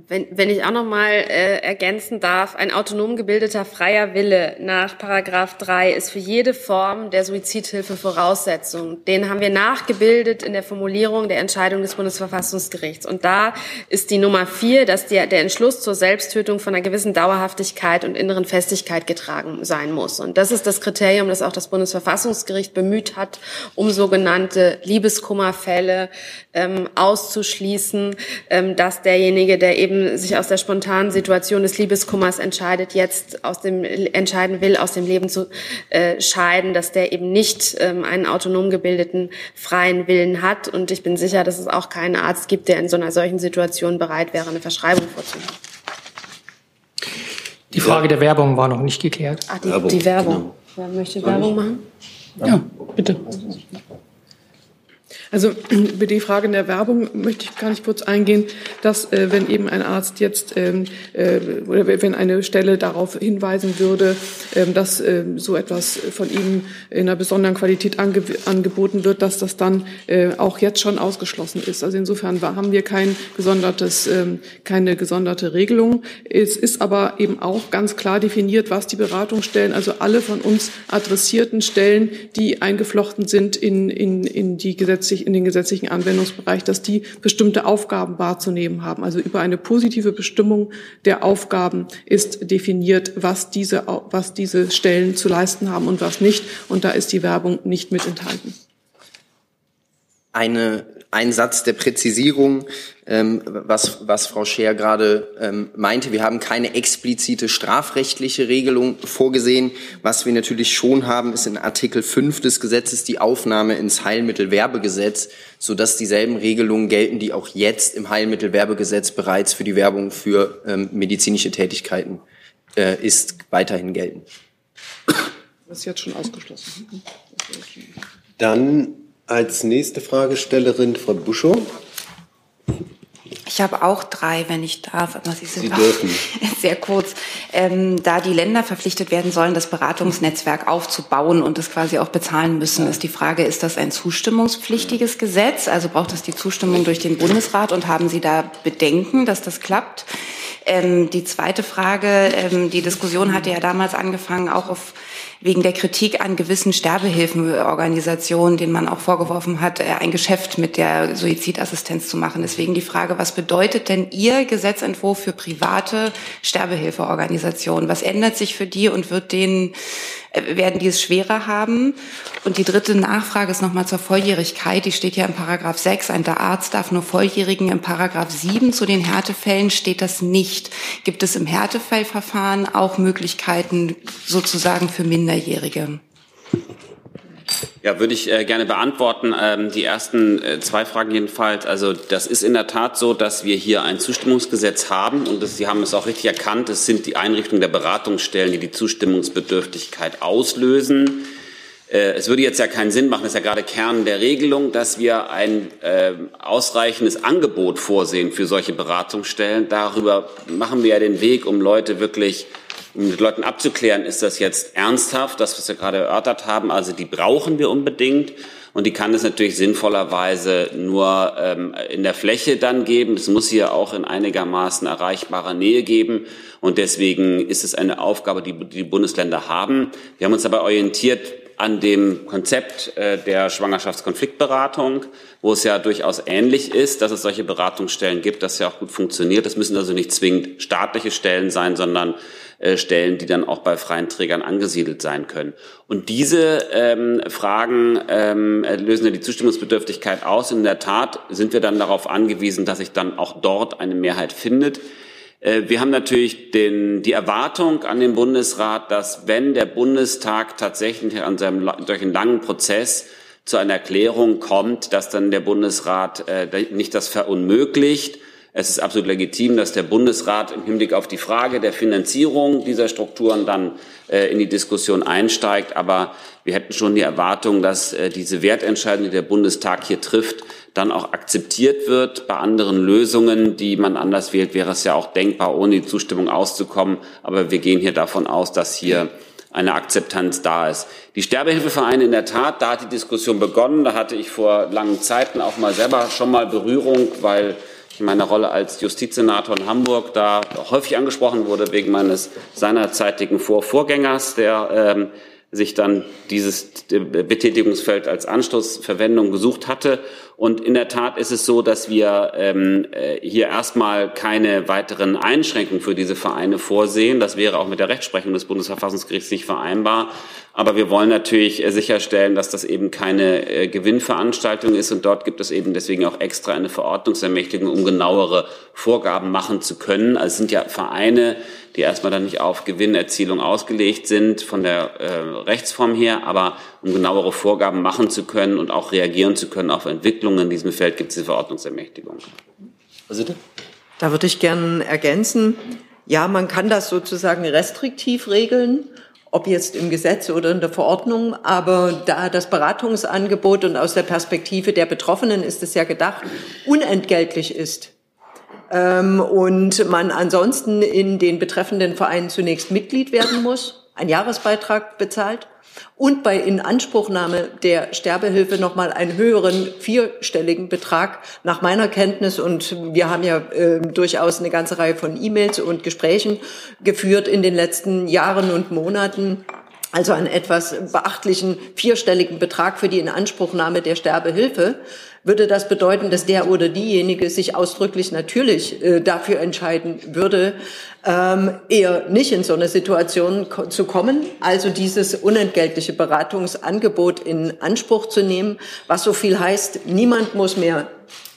Wenn, wenn ich auch noch mal äh, ergänzen darf, ein autonom gebildeter freier Wille nach Paragraph 3 ist für jede Form der Suizidhilfe Voraussetzung. Den haben wir nachgebildet in der Formulierung der Entscheidung des Bundesverfassungsgerichts. Und da ist die Nummer vier, dass der, der Entschluss zur Selbsttötung von einer gewissen Dauerhaftigkeit und inneren Festigkeit getragen sein muss. Und das ist das Kriterium, das auch das Bundesverfassungsgericht bemüht hat, um sogenannte Liebeskummerfälle ähm, auszuschließen, ähm, dass derjenige, der eben sich aus der spontanen Situation des Liebeskummers entscheidet, jetzt aus dem entscheiden will, aus dem Leben zu äh, scheiden, dass der eben nicht ähm, einen autonom gebildeten freien Willen hat. Und ich bin sicher, dass es auch keinen Arzt gibt, der in so einer solchen Situation bereit wäre, eine Verschreibung vorzunehmen. Die Frage der Werbung war noch nicht geklärt. Ach, die Werbung. Die Werbung. Genau. Wer möchte Werbung machen? Ja, bitte. Also über die Frage der Werbung möchte ich gar nicht kurz eingehen, dass äh, wenn eben ein Arzt jetzt ähm, äh, oder wenn eine Stelle darauf hinweisen würde, äh, dass äh, so etwas von ihm in einer besonderen Qualität ange angeboten wird, dass das dann äh, auch jetzt schon ausgeschlossen ist. Also insofern haben wir kein gesondertes, äh, keine gesonderte Regelung. Es ist aber eben auch ganz klar definiert, was die Beratungsstellen, also alle von uns adressierten Stellen, die eingeflochten sind in, in, in die gesetzliche gesetzlich, in den gesetzlichen Anwendungsbereich, dass die bestimmte Aufgaben wahrzunehmen haben. Also über eine positive Bestimmung der Aufgaben ist definiert, was diese, was diese Stellen zu leisten haben und was nicht. Und da ist die Werbung nicht mit enthalten. Eine ein Satz der Präzisierung, ähm, was, was Frau Scheer gerade ähm, meinte. Wir haben keine explizite strafrechtliche Regelung vorgesehen. Was wir natürlich schon haben, ist in Artikel 5 des Gesetzes die Aufnahme ins Heilmittelwerbegesetz, sodass dieselben Regelungen gelten, die auch jetzt im Heilmittelwerbegesetz bereits für die Werbung für ähm, medizinische Tätigkeiten äh, ist, weiterhin gelten. Das ist jetzt schon ausgeschlossen. Dann als nächste Fragestellerin Frau Buschow. Ich habe auch drei, wenn ich darf, aber sie sind Sie dürfen. sehr kurz. Ähm, da die Länder verpflichtet werden sollen, das Beratungsnetzwerk aufzubauen und es quasi auch bezahlen müssen, ist die Frage, ist das ein zustimmungspflichtiges Gesetz? Also braucht es die Zustimmung durch den Bundesrat und haben Sie da Bedenken, dass das klappt? Ähm, die zweite Frage, ähm, die Diskussion hatte ja damals angefangen, auch auf wegen der Kritik an gewissen Sterbehilfenorganisationen, denen man auch vorgeworfen hat, äh, ein Geschäft mit der Suizidassistenz zu machen. Deswegen die Frage, was bedeutet denn Ihr Gesetzentwurf für private Sterbehilfeorganisationen? Was ändert sich für die und wird denen werden die es schwerer haben? Und die dritte Nachfrage ist nochmal zur Volljährigkeit. Die steht ja im Paragraph 6. Ein Arzt darf nur Volljährigen. Im Paragraph 7 zu den Härtefällen steht das nicht. Gibt es im Härtefallverfahren auch Möglichkeiten sozusagen für Minderjährige? Ja, würde ich äh, gerne beantworten. Ähm, die ersten äh, zwei Fragen jedenfalls. Also das ist in der Tat so, dass wir hier ein Zustimmungsgesetz haben und das, Sie haben es auch richtig erkannt. Es sind die Einrichtungen der Beratungsstellen, die die Zustimmungsbedürftigkeit auslösen. Äh, es würde jetzt ja keinen Sinn machen, das ist ja gerade Kern der Regelung, dass wir ein ausreichendes Angebot vorsehen für solche Beratungsstellen. Darüber machen wir ja den Weg, um Leute wirklich mit Leuten abzuklären, ist das jetzt ernsthaft, das, was wir gerade erörtert haben. Also die brauchen wir unbedingt. Und die kann es natürlich sinnvollerweise nur ähm, in der Fläche dann geben. Es muss hier auch in einigermaßen erreichbarer Nähe geben. Und deswegen ist es eine Aufgabe, die die Bundesländer haben. Wir haben uns dabei orientiert an dem Konzept äh, der Schwangerschaftskonfliktberatung, wo es ja durchaus ähnlich ist, dass es solche Beratungsstellen gibt, das ja auch gut funktioniert. Das müssen also nicht zwingend staatliche Stellen sein, sondern äh, Stellen, die dann auch bei freien Trägern angesiedelt sein können. Und diese ähm, Fragen ähm, lösen ja die Zustimmungsbedürftigkeit aus. In der Tat sind wir dann darauf angewiesen, dass sich dann auch dort eine Mehrheit findet. Äh, wir haben natürlich den, die Erwartung an den Bundesrat, dass wenn der Bundestag tatsächlich an seinem, durch einen langen Prozess zu einer Erklärung kommt, dass dann der Bundesrat äh, nicht das verunmöglicht, es ist absolut legitim, dass der Bundesrat im Hinblick auf die Frage der Finanzierung dieser Strukturen dann äh, in die Diskussion einsteigt. Aber wir hätten schon die Erwartung, dass äh, diese Wertentscheidung, die der Bundestag hier trifft, dann auch akzeptiert wird. Bei anderen Lösungen, die man anders wählt, wäre es ja auch denkbar, ohne die Zustimmung auszukommen. Aber wir gehen hier davon aus, dass hier eine Akzeptanz da ist. Die Sterbehilfevereine in der Tat, da hat die Diskussion begonnen. Da hatte ich vor langen Zeiten auch mal selber schon mal Berührung, weil ich in meiner Rolle als Justizsenator in Hamburg da häufig angesprochen wurde wegen meines seinerzeitigen Vorvorgängers, der ähm, sich dann dieses Betätigungsfeld als Anschlussverwendung gesucht hatte. Und in der Tat ist es so, dass wir ähm, äh, hier erstmal keine weiteren Einschränkungen für diese Vereine vorsehen. Das wäre auch mit der Rechtsprechung des Bundesverfassungsgerichts nicht vereinbar. Aber wir wollen natürlich äh, sicherstellen, dass das eben keine äh, Gewinnveranstaltung ist. Und dort gibt es eben deswegen auch extra eine Verordnungsermächtigung, um genauere Vorgaben machen zu können. Also es sind ja Vereine, die erstmal dann nicht auf Gewinnerzielung ausgelegt sind von der äh, Rechtsform her, aber um genauere Vorgaben machen zu können und auch reagieren zu können auf Entwicklungen in diesem Feld gibt es diese Verordnungsermächtigung. Da würde ich gerne ergänzen. Ja, man kann das sozusagen restriktiv regeln ob jetzt im Gesetz oder in der Verordnung, aber da das Beratungsangebot und aus der Perspektive der Betroffenen ist es ja gedacht, unentgeltlich ist. Ähm, und man ansonsten in den betreffenden Vereinen zunächst Mitglied werden muss, einen Jahresbeitrag bezahlt und bei Inanspruchnahme der Sterbehilfe nochmal einen höheren vierstelligen Betrag nach meiner Kenntnis. Und wir haben ja äh, durchaus eine ganze Reihe von E-Mails und Gesprächen geführt in den letzten Jahren und Monaten. Also einen etwas beachtlichen vierstelligen Betrag für die Inanspruchnahme der Sterbehilfe. Würde das bedeuten, dass der oder diejenige sich ausdrücklich natürlich äh, dafür entscheiden würde, ähm, eher nicht in so eine Situation ko zu kommen, also dieses unentgeltliche Beratungsangebot in Anspruch zu nehmen, was so viel heißt, niemand muss mehr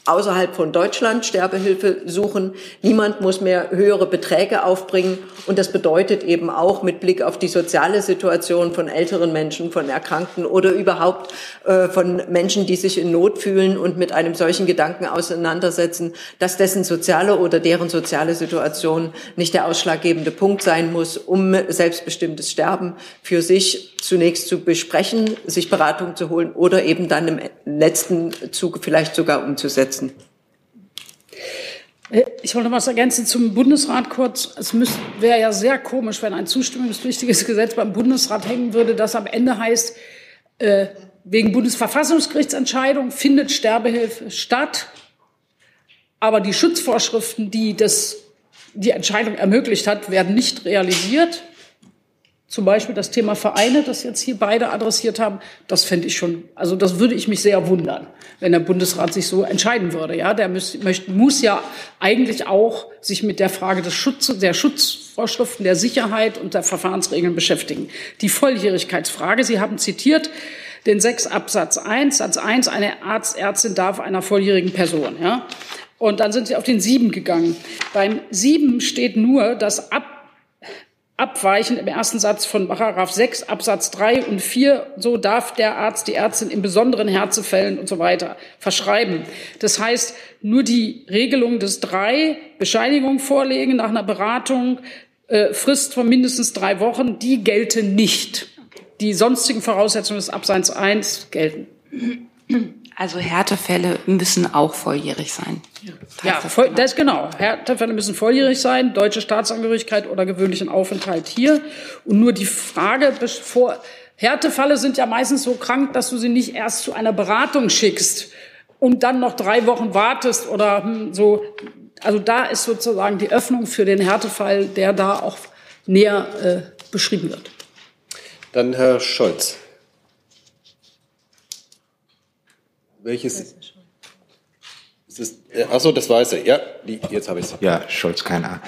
außerhalb von Deutschland Sterbehilfe suchen. Niemand muss mehr höhere Beträge aufbringen. Und das bedeutet eben auch mit Blick auf die soziale Situation von älteren Menschen, von Erkrankten oder überhaupt äh, von Menschen, die sich in Not fühlen und mit einem solchen Gedanken auseinandersetzen, dass dessen soziale oder deren soziale Situation nicht der ausschlaggebende Punkt sein muss, um selbstbestimmtes Sterben für sich zunächst zu besprechen, sich Beratung zu holen oder eben dann im letzten Zug vielleicht sogar umzusetzen. Äh, ich wollte noch was ergänzen zum Bundesrat kurz. Es wäre ja sehr komisch, wenn ein zustimmungspflichtiges Gesetz beim Bundesrat hängen würde, das am Ende heißt, äh, wegen Bundesverfassungsgerichtsentscheidung findet Sterbehilfe statt, aber die Schutzvorschriften, die das, die Entscheidung ermöglicht hat, werden nicht realisiert. Zum Beispiel das Thema Vereine, das jetzt hier beide adressiert haben, das fände ich schon, also das würde ich mich sehr wundern, wenn der Bundesrat sich so entscheiden würde. Ja, der muss, muss ja eigentlich auch sich mit der Frage des Schutzes, der Schutzvorschriften, der Sicherheit und der Verfahrensregeln beschäftigen. Die Volljährigkeitsfrage, Sie haben zitiert, den 6 Absatz 1, Satz 1, eine Arzt, Ärztin darf einer volljährigen Person, ja. Und dann sind Sie auf den 7 gegangen. Beim 7 steht nur, dass ab abweichend im ersten Satz von Paragraph 6 Absatz 3 und 4, so darf der Arzt die Ärztin in besonderen Härtefällen und so weiter verschreiben. Das heißt, nur die Regelung des 3, Bescheinigung vorlegen nach einer Beratung, äh, Frist von mindestens drei Wochen, die gelten nicht. Die sonstigen Voraussetzungen des Abseits 1 gelten. Also Härtefälle müssen auch volljährig sein. Ja, das, voll, das genau. Härtefälle müssen volljährig sein, deutsche Staatsangehörigkeit oder gewöhnlichen Aufenthalt hier. Und nur die Frage vor Härtefälle sind ja meistens so krank, dass du sie nicht erst zu einer Beratung schickst und dann noch drei Wochen wartest oder hm, so. Also da ist sozusagen die Öffnung für den Härtefall, der da auch näher äh, beschrieben wird. Dann Herr Scholz. Welches? Ist es, äh, achso, das Weiße. Ja, die, jetzt habe ich es. Ja, Scholz, keine Ahnung.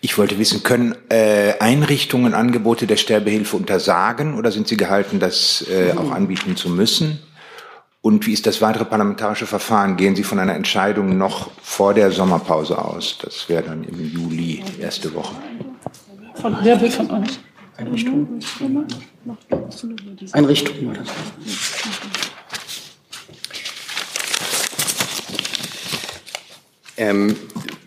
Ich wollte wissen, können äh, Einrichtungen Angebote der Sterbehilfe untersagen oder sind sie gehalten, das äh, auch anbieten zu müssen? Und wie ist das weitere parlamentarische Verfahren? Gehen Sie von einer Entscheidung noch vor der Sommerpause aus? Das wäre dann im Juli, erste Woche. Von, wer will von euch? Einrichtung. Einrichtung. Ähm,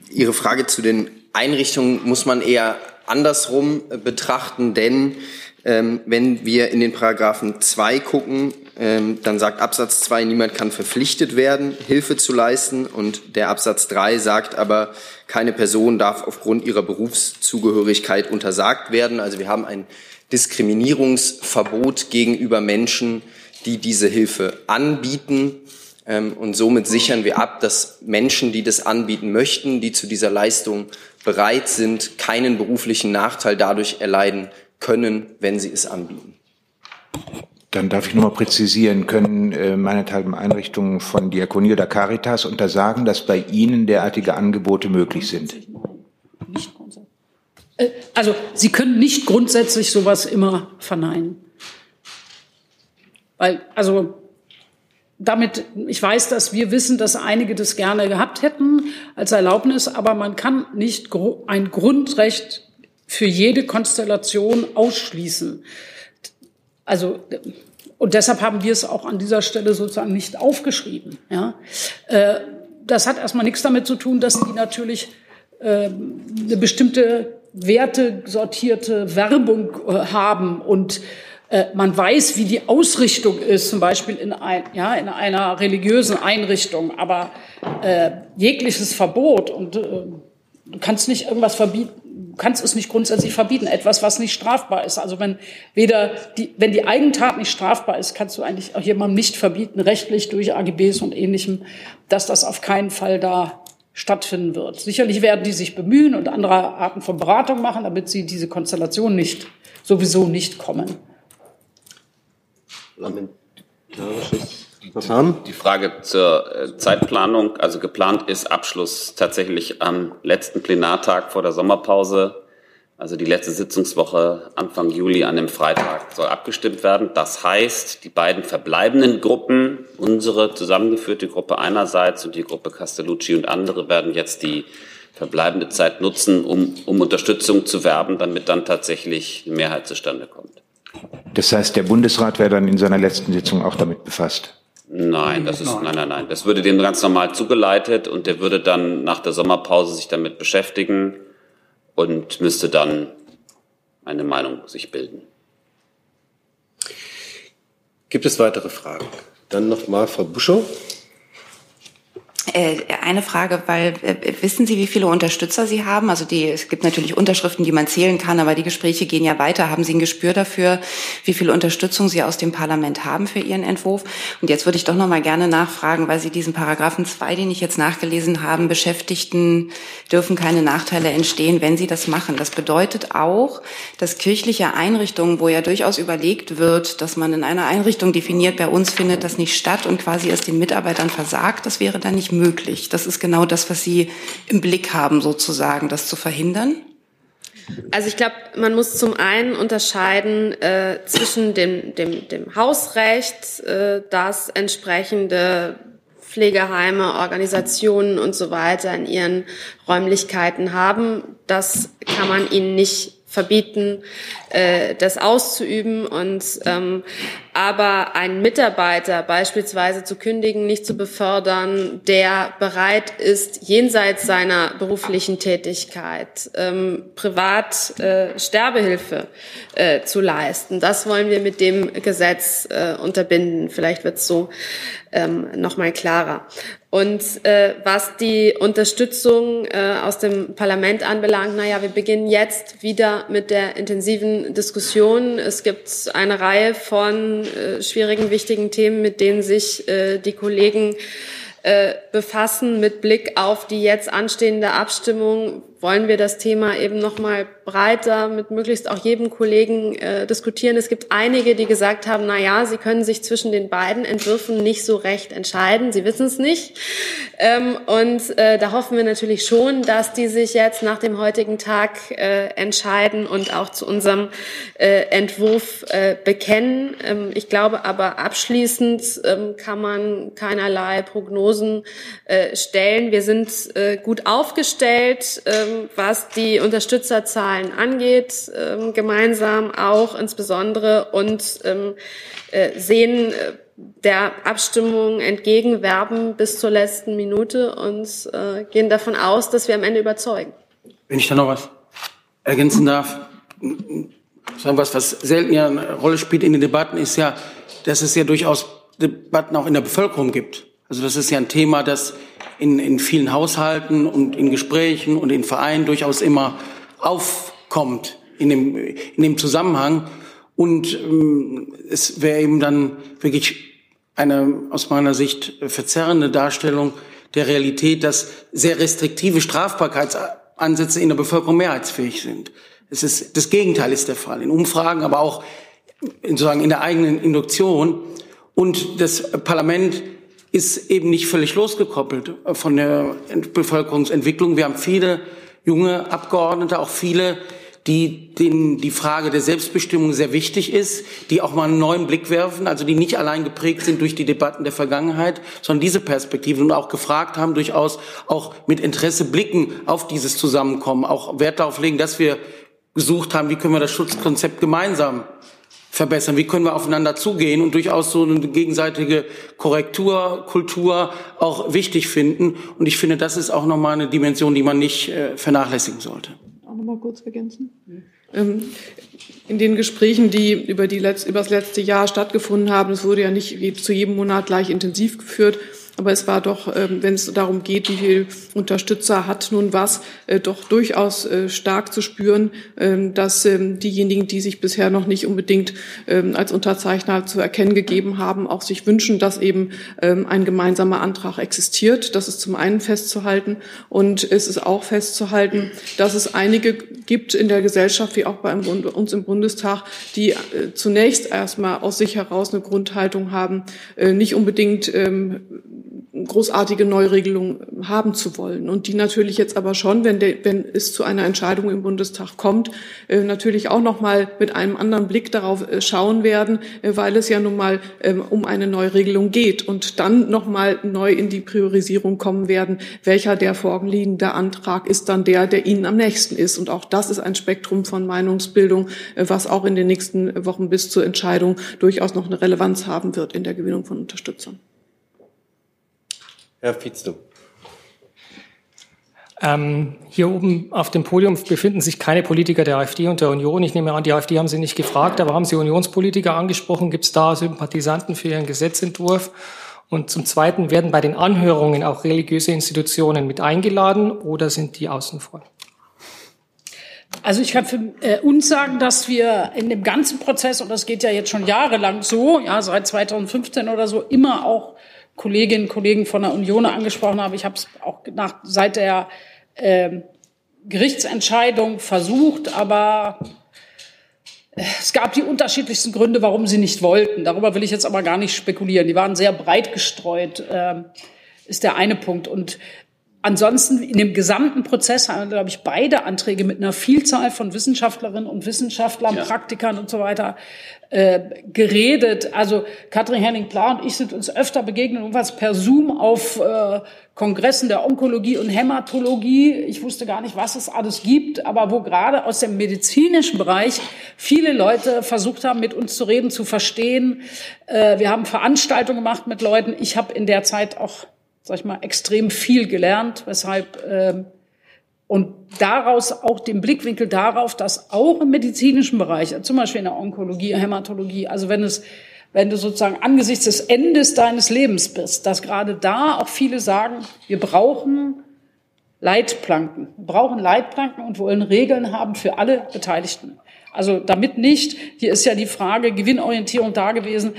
Ihre Frage zu den Einrichtungen muss man eher andersrum äh, betrachten, denn ähm, wenn wir in den Paragraphen 2 gucken, ähm, dann sagt Absatz 2, niemand kann verpflichtet werden, Hilfe zu leisten. Und der Absatz 3 sagt aber, keine Person darf aufgrund ihrer Berufszugehörigkeit untersagt werden. Also wir haben ein Diskriminierungsverbot gegenüber Menschen, die diese Hilfe anbieten. Ähm, und somit sichern wir ab, dass Menschen, die das anbieten möchten, die zu dieser Leistung bereit sind, keinen beruflichen Nachteil dadurch erleiden können, wenn sie es anbieten. Dann darf ich nochmal präzisieren, können äh, meinethalben Einrichtungen von Diakonie oder Caritas untersagen, dass bei Ihnen derartige Angebote möglich sind? Äh, also Sie können nicht grundsätzlich sowas immer verneinen. Weil, also damit, ich weiß, dass wir wissen, dass einige das gerne gehabt hätten als Erlaubnis, aber man kann nicht ein Grundrecht für jede Konstellation ausschließen. Also, und deshalb haben wir es auch an dieser Stelle sozusagen nicht aufgeschrieben. Ja? Äh, das hat erstmal nichts damit zu tun, dass die natürlich äh, eine bestimmte wertesortierte Werbung äh, haben und man weiß, wie die Ausrichtung ist, zum Beispiel in, ein, ja, in einer religiösen Einrichtung, aber äh, jegliches Verbot und äh, du kannst nicht irgendwas verbieten, du kannst es nicht grundsätzlich verbieten, etwas, was nicht strafbar ist. Also wenn weder die, wenn die Eigentat nicht strafbar ist, kannst du eigentlich auch jemandem nicht verbieten, rechtlich durch AGBs und ähnlichem, dass das auf keinen Fall da stattfinden wird. Sicherlich werden die sich bemühen und andere Arten von Beratung machen, damit sie diese Konstellation nicht, sowieso nicht kommen. Die Frage zur äh, Zeitplanung, also geplant ist Abschluss tatsächlich am letzten Plenartag vor der Sommerpause. Also die letzte Sitzungswoche Anfang Juli an dem Freitag soll abgestimmt werden. Das heißt, die beiden verbleibenden Gruppen, unsere zusammengeführte Gruppe einerseits und die Gruppe Castellucci und andere, werden jetzt die verbleibende Zeit nutzen, um, um Unterstützung zu werben, damit dann tatsächlich eine Mehrheit zustande kommt. Das heißt, der Bundesrat wäre dann in seiner letzten Sitzung auch damit befasst? Nein, das ist, nein, nein, nein. Das würde dem ganz normal zugeleitet und der würde dann nach der Sommerpause sich damit beschäftigen und müsste dann eine Meinung sich bilden. Gibt es weitere Fragen? Dann nochmal Frau Buschow. Äh, eine Frage, weil äh, wissen Sie, wie viele Unterstützer Sie haben? Also die, es gibt natürlich Unterschriften, die man zählen kann, aber die Gespräche gehen ja weiter. Haben Sie ein Gespür dafür, wie viel Unterstützung Sie aus dem Parlament haben für Ihren Entwurf? Und jetzt würde ich doch noch mal gerne nachfragen, weil Sie diesen Paragraphen 2, den ich jetzt nachgelesen habe, Beschäftigten dürfen keine Nachteile entstehen, wenn sie das machen. Das bedeutet auch, dass kirchliche Einrichtungen, wo ja durchaus überlegt wird, dass man in einer Einrichtung definiert, bei uns findet das nicht statt und quasi es den Mitarbeitern versagt, das wäre dann nicht möglich. Das ist genau das, was Sie im Blick haben, sozusagen, das zu verhindern. Also ich glaube, man muss zum einen unterscheiden äh, zwischen dem, dem, dem Hausrecht, äh, das entsprechende Pflegeheime, Organisationen und so weiter in ihren Räumlichkeiten haben. Das kann man ihnen nicht verbieten, äh, das auszuüben und ähm, aber einen Mitarbeiter beispielsweise zu kündigen, nicht zu befördern, der bereit ist, jenseits seiner beruflichen Tätigkeit ähm, privat äh, Sterbehilfe äh, zu leisten. Das wollen wir mit dem Gesetz äh, unterbinden. Vielleicht wird es so ähm, noch mal klarer. Und äh, was die Unterstützung äh, aus dem Parlament anbelangt, naja, wir beginnen jetzt wieder mit der intensiven Diskussion. Es gibt eine Reihe von äh, schwierigen, wichtigen Themen, mit denen sich äh, die Kollegen äh, befassen mit Blick auf die jetzt anstehende Abstimmung wollen wir das Thema eben noch mal breiter mit möglichst auch jedem Kollegen äh, diskutieren. Es gibt einige, die gesagt haben, na ja, sie können sich zwischen den beiden Entwürfen nicht so recht entscheiden. Sie wissen es nicht. Ähm, und äh, da hoffen wir natürlich schon, dass die sich jetzt nach dem heutigen Tag äh, entscheiden und auch zu unserem äh, Entwurf äh, bekennen. Ähm, ich glaube aber abschließend ähm, kann man keinerlei Prognosen äh, stellen. Wir sind äh, gut aufgestellt. Ähm, was die Unterstützerzahlen angeht, ähm, gemeinsam auch insbesondere und ähm, äh, sehen äh, der Abstimmung entgegenwerben bis zur letzten Minute und äh, gehen davon aus, dass wir am Ende überzeugen. Wenn ich da noch was ergänzen darf, sagen was, was selten ja eine Rolle spielt in den Debatten, ist ja, dass es ja durchaus Debatten auch in der Bevölkerung gibt. Also das ist ja ein Thema, das in, in vielen Haushalten und in Gesprächen und in Vereinen durchaus immer aufkommt in dem, in dem Zusammenhang. Und ähm, es wäre eben dann wirklich eine aus meiner Sicht verzerrende Darstellung der Realität, dass sehr restriktive Strafbarkeitsansätze in der Bevölkerung mehrheitsfähig sind. Es ist, das Gegenteil ist der Fall. In Umfragen, aber auch in, sozusagen in der eigenen Induktion. Und das Parlament ist eben nicht völlig losgekoppelt von der Bevölkerungsentwicklung. Wir haben viele junge Abgeordnete, auch viele, die denen die Frage der Selbstbestimmung sehr wichtig ist, die auch mal einen neuen Blick werfen, also die nicht allein geprägt sind durch die Debatten der Vergangenheit, sondern diese Perspektiven und auch gefragt haben, durchaus auch mit Interesse blicken auf dieses Zusammenkommen, auch Wert darauf legen, dass wir gesucht haben, wie können wir das Schutzkonzept gemeinsam verbessern, wie können wir aufeinander zugehen und durchaus so eine gegenseitige Korrekturkultur auch wichtig finden. Und ich finde, das ist auch nochmal eine Dimension, die man nicht äh, vernachlässigen sollte auch noch mal kurz ergänzen? Ähm, in den Gesprächen, die über, die Letz-, über das letzte Jahr stattgefunden haben, es wurde ja nicht zu jedem Monat gleich intensiv geführt, aber es war doch, ähm, wenn es darum geht, wie viel Unterstützer hat nun was, äh, doch durchaus äh, stark zu spüren, ähm, dass ähm, diejenigen, die sich bisher noch nicht unbedingt als Unterzeichner zu erkennen gegeben haben, auch sich wünschen, dass eben ein gemeinsamer Antrag existiert. Das ist zum einen festzuhalten. Und es ist auch festzuhalten, dass es einige gibt in der Gesellschaft, wie auch bei uns im Bundestag, die äh, zunächst erstmal aus sich heraus eine Grundhaltung haben, nicht unbedingt großartige Neuregelungen haben zu wollen. Und die natürlich jetzt aber schon, wenn, der, wenn es zu einer Entscheidung im Bundestag kommt, äh, natürlich auch noch mal mit einem anderen Blick darauf äh, schauen werden, äh, weil es ja nun mal ähm, um eine Neuregelung geht und dann noch mal neu in die Priorisierung kommen werden, welcher der vorliegende Antrag ist dann der, der Ihnen am nächsten ist. Und auch das ist ein Spektrum von Meinungsbildung, äh, was auch in den nächsten Wochen bis zur Entscheidung durchaus noch eine Relevanz haben wird in der Gewinnung von Unterstützern. Herr Vizdu. Ähm, hier oben auf dem Podium befinden sich keine Politiker der AfD und der Union. Ich nehme an, die AfD haben Sie nicht gefragt, aber haben Sie Unionspolitiker angesprochen? Gibt es da Sympathisanten für Ihren Gesetzentwurf? Und zum Zweiten, werden bei den Anhörungen auch religiöse Institutionen mit eingeladen oder sind die außen vor? Also ich kann für äh, uns sagen, dass wir in dem ganzen Prozess, und das geht ja jetzt schon jahrelang so, ja, seit 2015 oder so, immer auch Kolleginnen und Kollegen von der Union angesprochen habe. Ich habe es auch nach, seit der äh, Gerichtsentscheidung versucht, aber äh, es gab die unterschiedlichsten Gründe, warum sie nicht wollten. Darüber will ich jetzt aber gar nicht spekulieren. Die waren sehr breit gestreut, äh, ist der eine Punkt. Und Ansonsten in dem gesamten Prozess haben, glaube ich, beide Anträge mit einer Vielzahl von Wissenschaftlerinnen und Wissenschaftlern, ja. Praktikern und so weiter äh, geredet. Also Katrin Henning-Pla und ich sind uns öfter begegnet, irgendwas per Zoom auf äh, Kongressen der Onkologie und Hämatologie. Ich wusste gar nicht, was es alles gibt, aber wo gerade aus dem medizinischen Bereich viele Leute versucht haben, mit uns zu reden, zu verstehen. Äh, wir haben Veranstaltungen gemacht mit Leuten. Ich habe in der Zeit auch sag ich mal, extrem viel gelernt, weshalb ähm, und daraus auch den Blickwinkel darauf, dass auch im medizinischen Bereich, zum Beispiel in der Onkologie, Hämatologie, also wenn es wenn du sozusagen angesichts des Endes deines Lebens bist, dass gerade da auch viele sagen, wir brauchen Leitplanken, wir brauchen Leitplanken und wollen Regeln haben für alle Beteiligten. Also damit nicht, hier ist ja die Frage Gewinnorientierung da gewesen,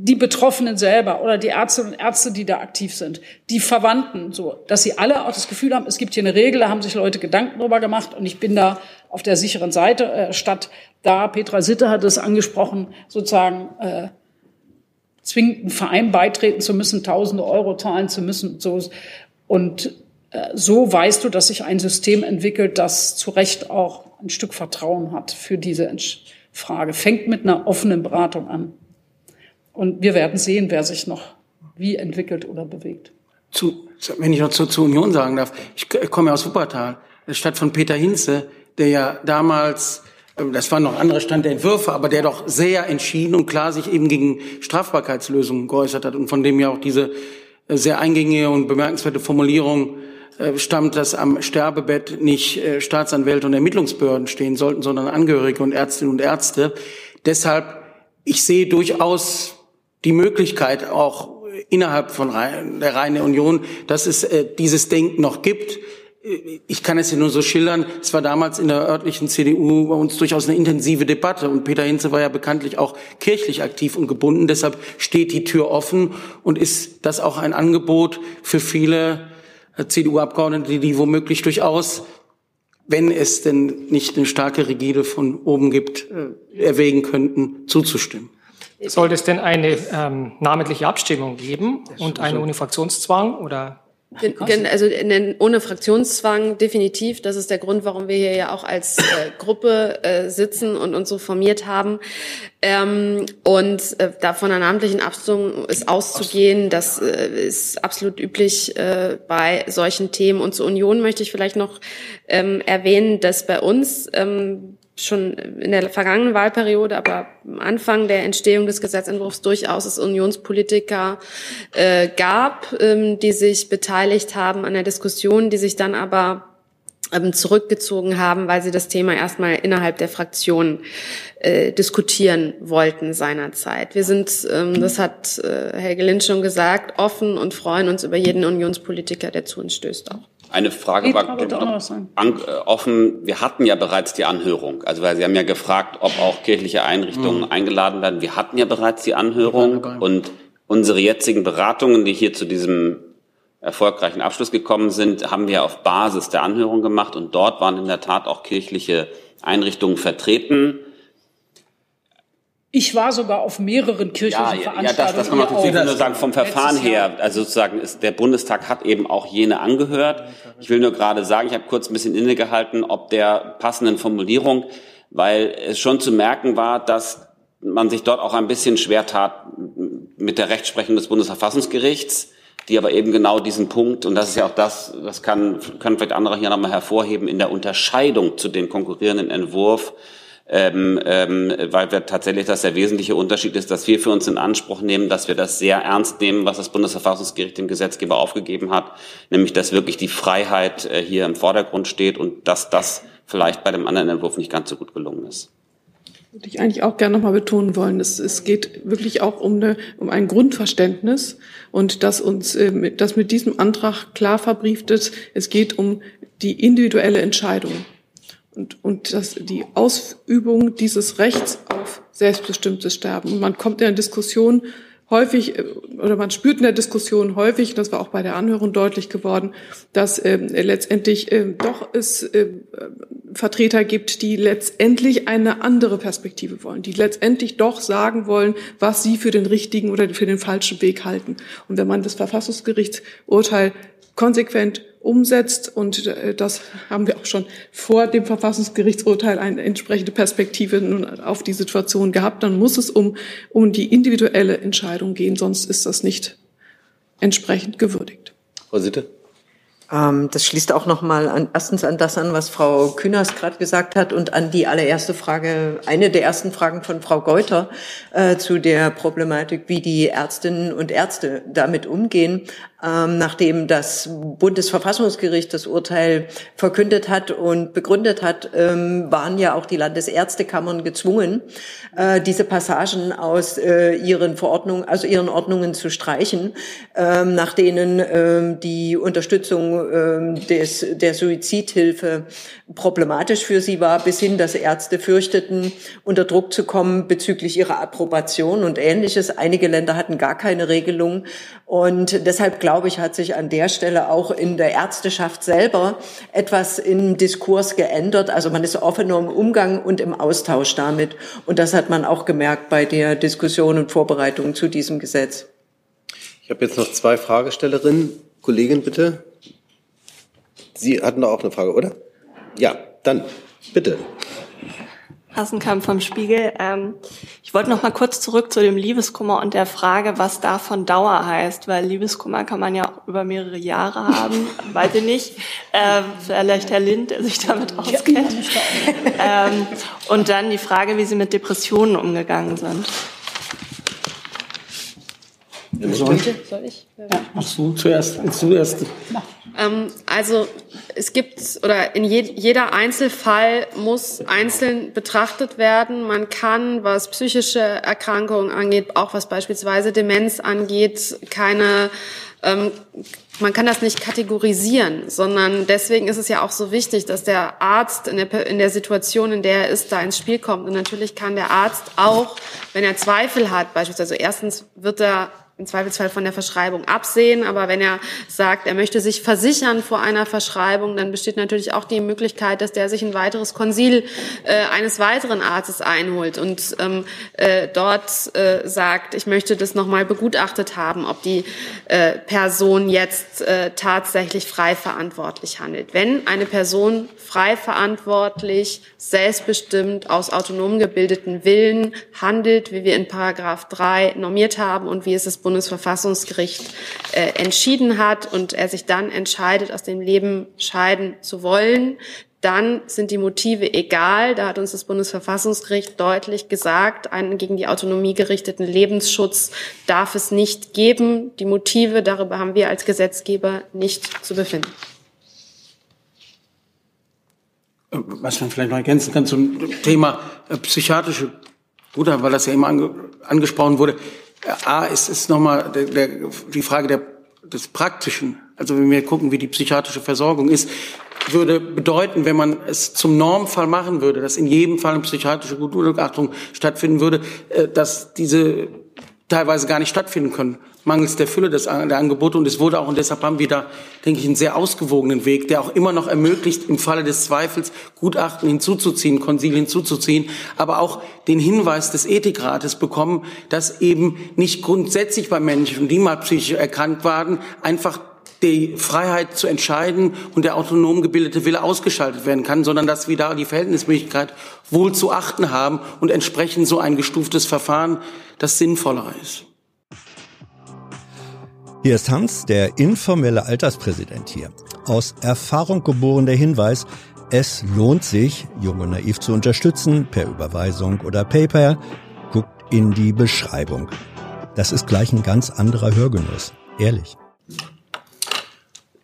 die Betroffenen selber oder die Ärztinnen und Ärzte, die da aktiv sind, die Verwandten, so, dass sie alle auch das Gefühl haben, es gibt hier eine Regel, da haben sich Leute Gedanken drüber gemacht und ich bin da auf der sicheren Seite, äh, statt da, Petra Sitte hat es angesprochen, sozusagen äh, zwingend einen Verein beitreten zu müssen, tausende Euro zahlen zu müssen. So. Und äh, so weißt du, dass sich ein System entwickelt, das zu Recht auch ein Stück Vertrauen hat für diese Frage. Fängt mit einer offenen Beratung an. Und wir werden sehen, wer sich noch wie entwickelt oder bewegt. Zu, wenn ich noch zur, zur Union sagen darf, ich komme aus Wuppertal, der Stadt von Peter Hinze, der ja damals, ähm, das waren noch andere Stand der Entwürfe, aber der doch sehr entschieden und klar sich eben gegen Strafbarkeitslösungen geäußert hat und von dem ja auch diese äh, sehr eingängige und bemerkenswerte Formulierung äh, stammt, dass am Sterbebett nicht äh, Staatsanwälte und Ermittlungsbehörden stehen sollten, sondern Angehörige und Ärztinnen und Ärzte. Deshalb, ich sehe durchaus die Möglichkeit auch innerhalb von der Reine Union, dass es äh, dieses Denken noch gibt. ich kann es ja nur so schildern, es war damals in der örtlichen CDU bei uns durchaus eine intensive Debatte und Peter Hinze war ja bekanntlich auch kirchlich aktiv und gebunden. Deshalb steht die Tür offen und ist das auch ein Angebot für viele äh, CDU-Abgeordnete, die womöglich durchaus, wenn es denn nicht eine starke Rigide von oben gibt, äh, erwägen könnten, zuzustimmen. Sollte es denn eine ähm, namentliche Abstimmung geben und einen Unifraktionszwang oder also ohne Fraktionszwang definitiv. Das ist der Grund, warum wir hier ja auch als äh, Gruppe äh, sitzen und uns so formiert haben. Ähm, und äh, da von einer namentlichen Abstimmung ist auszugehen, das äh, ist absolut üblich äh, bei solchen Themen. Und zur Union möchte ich vielleicht noch ähm, erwähnen, dass bei uns ähm, schon in der vergangenen Wahlperiode, aber am Anfang der Entstehung des Gesetzentwurfs durchaus es Unionspolitiker äh, gab, ähm, die sich beteiligt haben an der Diskussion, die sich dann aber ähm, zurückgezogen haben, weil sie das Thema erstmal innerhalb der Fraktion äh, diskutieren wollten seinerzeit. Wir sind, ähm, das hat äh, Helge Lind schon gesagt, offen und freuen uns über jeden Unionspolitiker, der zu uns stößt auch. Eine Frage war äh, offen. Wir hatten ja bereits die Anhörung. Also weil Sie haben ja gefragt, ob auch kirchliche Einrichtungen mhm. eingeladen werden. Wir hatten ja bereits die Anhörung und unsere jetzigen Beratungen, die hier zu diesem erfolgreichen Abschluss gekommen sind, haben wir auf Basis der Anhörung gemacht und dort waren in der Tat auch kirchliche Einrichtungen vertreten. Ich war sogar auf mehreren kirchlichen ja, Veranstaltungen. Ja, das, das kann man natürlich nur sagen, vom Verfahren her, also sozusagen ist, der Bundestag hat eben auch jene angehört. Ich will nur gerade sagen, ich habe kurz ein bisschen innegehalten, ob der passenden Formulierung, weil es schon zu merken war, dass man sich dort auch ein bisschen schwer tat mit der Rechtsprechung des Bundesverfassungsgerichts, die aber eben genau diesen Punkt, und das ist ja auch das, das kann, können vielleicht andere hier nochmal hervorheben, in der Unterscheidung zu dem konkurrierenden Entwurf, ähm, ähm, weil wir tatsächlich das der wesentliche Unterschied ist, dass wir für uns in Anspruch nehmen, dass wir das sehr ernst nehmen, was das Bundesverfassungsgericht dem Gesetzgeber aufgegeben hat, nämlich dass wirklich die Freiheit äh, hier im Vordergrund steht und dass das vielleicht bei dem anderen Entwurf nicht ganz so gut gelungen ist. Würde ich eigentlich auch gerne nochmal betonen wollen. Es, es geht wirklich auch um, eine, um ein Grundverständnis und dass uns, äh, dass mit diesem Antrag klar verbrieft ist, es geht um die individuelle Entscheidung und, und das, die Ausübung dieses Rechts auf selbstbestimmtes Sterben. Und man kommt in der Diskussion häufig, äh, oder man spürt in der Diskussion häufig, das war auch bei der Anhörung deutlich geworden, dass äh, letztendlich äh, doch es äh, Vertreter gibt, die letztendlich eine andere Perspektive wollen, die letztendlich doch sagen wollen, was sie für den richtigen oder für den falschen Weg halten. Und wenn man das Verfassungsgerichtsurteil konsequent umsetzt. Und äh, das haben wir auch schon vor dem Verfassungsgerichtsurteil eine entsprechende Perspektive auf die Situation gehabt. Dann muss es um, um die individuelle Entscheidung gehen, sonst ist das nicht entsprechend gewürdigt. Frau Sitte? Ähm, das schließt auch noch mal an, erstens an das an, was Frau Kühners gerade gesagt hat und an die allererste Frage, eine der ersten Fragen von Frau Geuter äh, zu der Problematik, wie die Ärztinnen und Ärzte damit umgehen ähm, nachdem das Bundesverfassungsgericht das Urteil verkündet hat und begründet hat, ähm, waren ja auch die Landesärztekammern gezwungen, äh, diese Passagen aus äh, ihren Verordnungen, also ihren Ordnungen zu streichen, ähm, nach denen ähm, die Unterstützung ähm, des, der Suizidhilfe problematisch für sie war, bis hin, dass Ärzte fürchteten, unter Druck zu kommen bezüglich ihrer Approbation und ähnliches. Einige Länder hatten gar keine Regelung und deshalb glaube ich, hat sich an der Stelle auch in der Ärzteschaft selber etwas im Diskurs geändert. Also man ist offener im Umgang und im Austausch damit. Und das hat man auch gemerkt bei der Diskussion und Vorbereitung zu diesem Gesetz. Ich habe jetzt noch zwei Fragestellerinnen. Kollegin, bitte. Sie hatten da auch eine Frage, oder? Ja, dann bitte. Hassenkamp vom Spiegel. Ähm, ich wollte noch mal kurz zurück zu dem Liebeskummer und der Frage, was davon Dauer heißt, weil Liebeskummer kann man ja auch über mehrere Jahre haben, weiß ich nicht. Ähm, vielleicht Herr Lind, der sich damit auskennt. Ähm, und dann die Frage, wie Sie mit Depressionen umgegangen sind. Soll, Soll ich? Ja, machst du zuerst. Zuerst. Ähm, also es gibt oder in je, jeder Einzelfall muss einzeln betrachtet werden. Man kann, was psychische Erkrankungen angeht, auch was beispielsweise Demenz angeht, keine ähm, man kann das nicht kategorisieren, sondern deswegen ist es ja auch so wichtig, dass der Arzt in der, in der Situation, in der er ist, da ins Spiel kommt. Und natürlich kann der Arzt auch, wenn er Zweifel hat, beispielsweise, also erstens wird er im Zweifelsfall von der Verschreibung absehen. Aber wenn er sagt, er möchte sich versichern vor einer Verschreibung, dann besteht natürlich auch die Möglichkeit, dass der sich ein weiteres Konsil äh, eines weiteren Arztes einholt und ähm, äh, dort äh, sagt, ich möchte das nochmal begutachtet haben, ob die äh, Person jetzt äh, tatsächlich frei verantwortlich handelt. Wenn eine Person frei verantwortlich, selbstbestimmt, aus autonom gebildeten Willen handelt, wie wir in Paragraph 3 normiert haben und wie es das Bundesverfassungsgericht äh, entschieden hat und er sich dann entscheidet, aus dem Leben scheiden zu wollen, dann sind die Motive egal. Da hat uns das Bundesverfassungsgericht deutlich gesagt, einen gegen die Autonomie gerichteten Lebensschutz darf es nicht geben. Die Motive, darüber haben wir als Gesetzgeber nicht zu befinden. Was man vielleicht noch ergänzen kann zum Thema äh, psychiatrische Guter, weil das ja immer ange angesprochen wurde. A, ist nochmal der, der, die Frage der, des Praktischen. Also wenn wir gucken, wie die psychiatrische Versorgung ist, würde bedeuten, wenn man es zum Normfall machen würde, dass in jedem Fall eine psychiatrische Gutachtung stattfinden würde, äh, dass diese teilweise gar nicht stattfinden können mangels der Fülle des, der Angebote. Und es wurde auch, und deshalb haben wir da, denke ich, einen sehr ausgewogenen Weg, der auch immer noch ermöglicht, im Falle des Zweifels Gutachten hinzuzuziehen, Konsil hinzuzuziehen, aber auch den Hinweis des Ethikrates bekommen, dass eben nicht grundsätzlich bei Menschen, die mal psychisch erkannt waren, einfach die Freiheit zu entscheiden und der autonom gebildete Wille ausgeschaltet werden kann, sondern dass wir da die Verhältnismäßigkeit wohl zu achten haben und entsprechend so ein gestuftes Verfahren, das sinnvoller ist. Hier ist Hans, der informelle Alterspräsident hier. Aus Erfahrung geboren der Hinweis, es lohnt sich, Jung und Naiv zu unterstützen, per Überweisung oder PayPal. Guckt in die Beschreibung. Das ist gleich ein ganz anderer Hörgenuss. Ehrlich.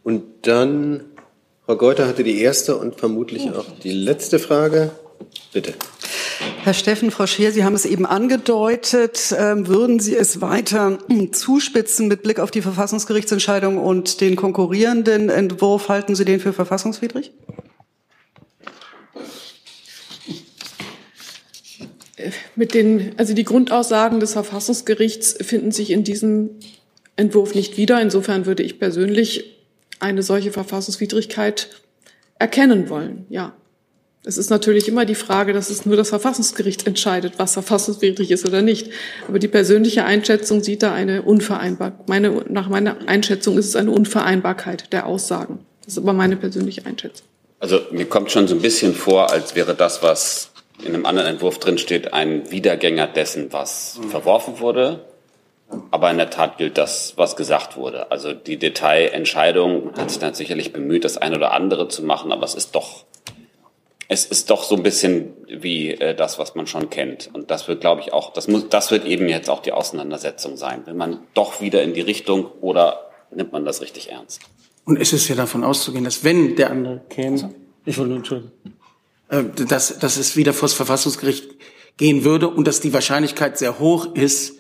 Und dann, Frau Geuter hatte die erste und vermutlich auch die letzte Frage. Bitte. Herr Steffen, Frau Scheer, Sie haben es eben angedeutet. Ähm, würden Sie es weiter zuspitzen mit Blick auf die Verfassungsgerichtsentscheidung und den konkurrierenden Entwurf? Halten Sie den für verfassungswidrig? Mit den, also die Grundaussagen des Verfassungsgerichts finden sich in diesem Entwurf nicht wieder. Insofern würde ich persönlich eine solche Verfassungswidrigkeit erkennen wollen, ja. Es ist natürlich immer die Frage, dass es nur das Verfassungsgericht entscheidet, was verfassungswidrig ist oder nicht. Aber die persönliche Einschätzung sieht da eine Unvereinbarkeit. Meine, nach meiner Einschätzung ist es eine Unvereinbarkeit der Aussagen. Das ist aber meine persönliche Einschätzung. Also mir kommt schon so ein bisschen vor, als wäre das, was in einem anderen Entwurf drinsteht, ein Wiedergänger dessen, was mhm. verworfen wurde. Aber in der Tat gilt das, was gesagt wurde. Also die Detailentscheidung hat sich dann sicherlich bemüht, das eine oder andere zu machen, aber es ist doch es ist doch so ein bisschen wie äh, das, was man schon kennt. Und das wird, glaube ich, auch, das muss, das wird eben jetzt auch die Auseinandersetzung sein. Will man doch wieder in die Richtung oder nimmt man das richtig ernst? Und es ist ja davon auszugehen, dass wenn der andere käme, ich wollte Entschuldigung, äh, dass, dass es wieder vor das Verfassungsgericht gehen würde und dass die Wahrscheinlichkeit sehr hoch ist,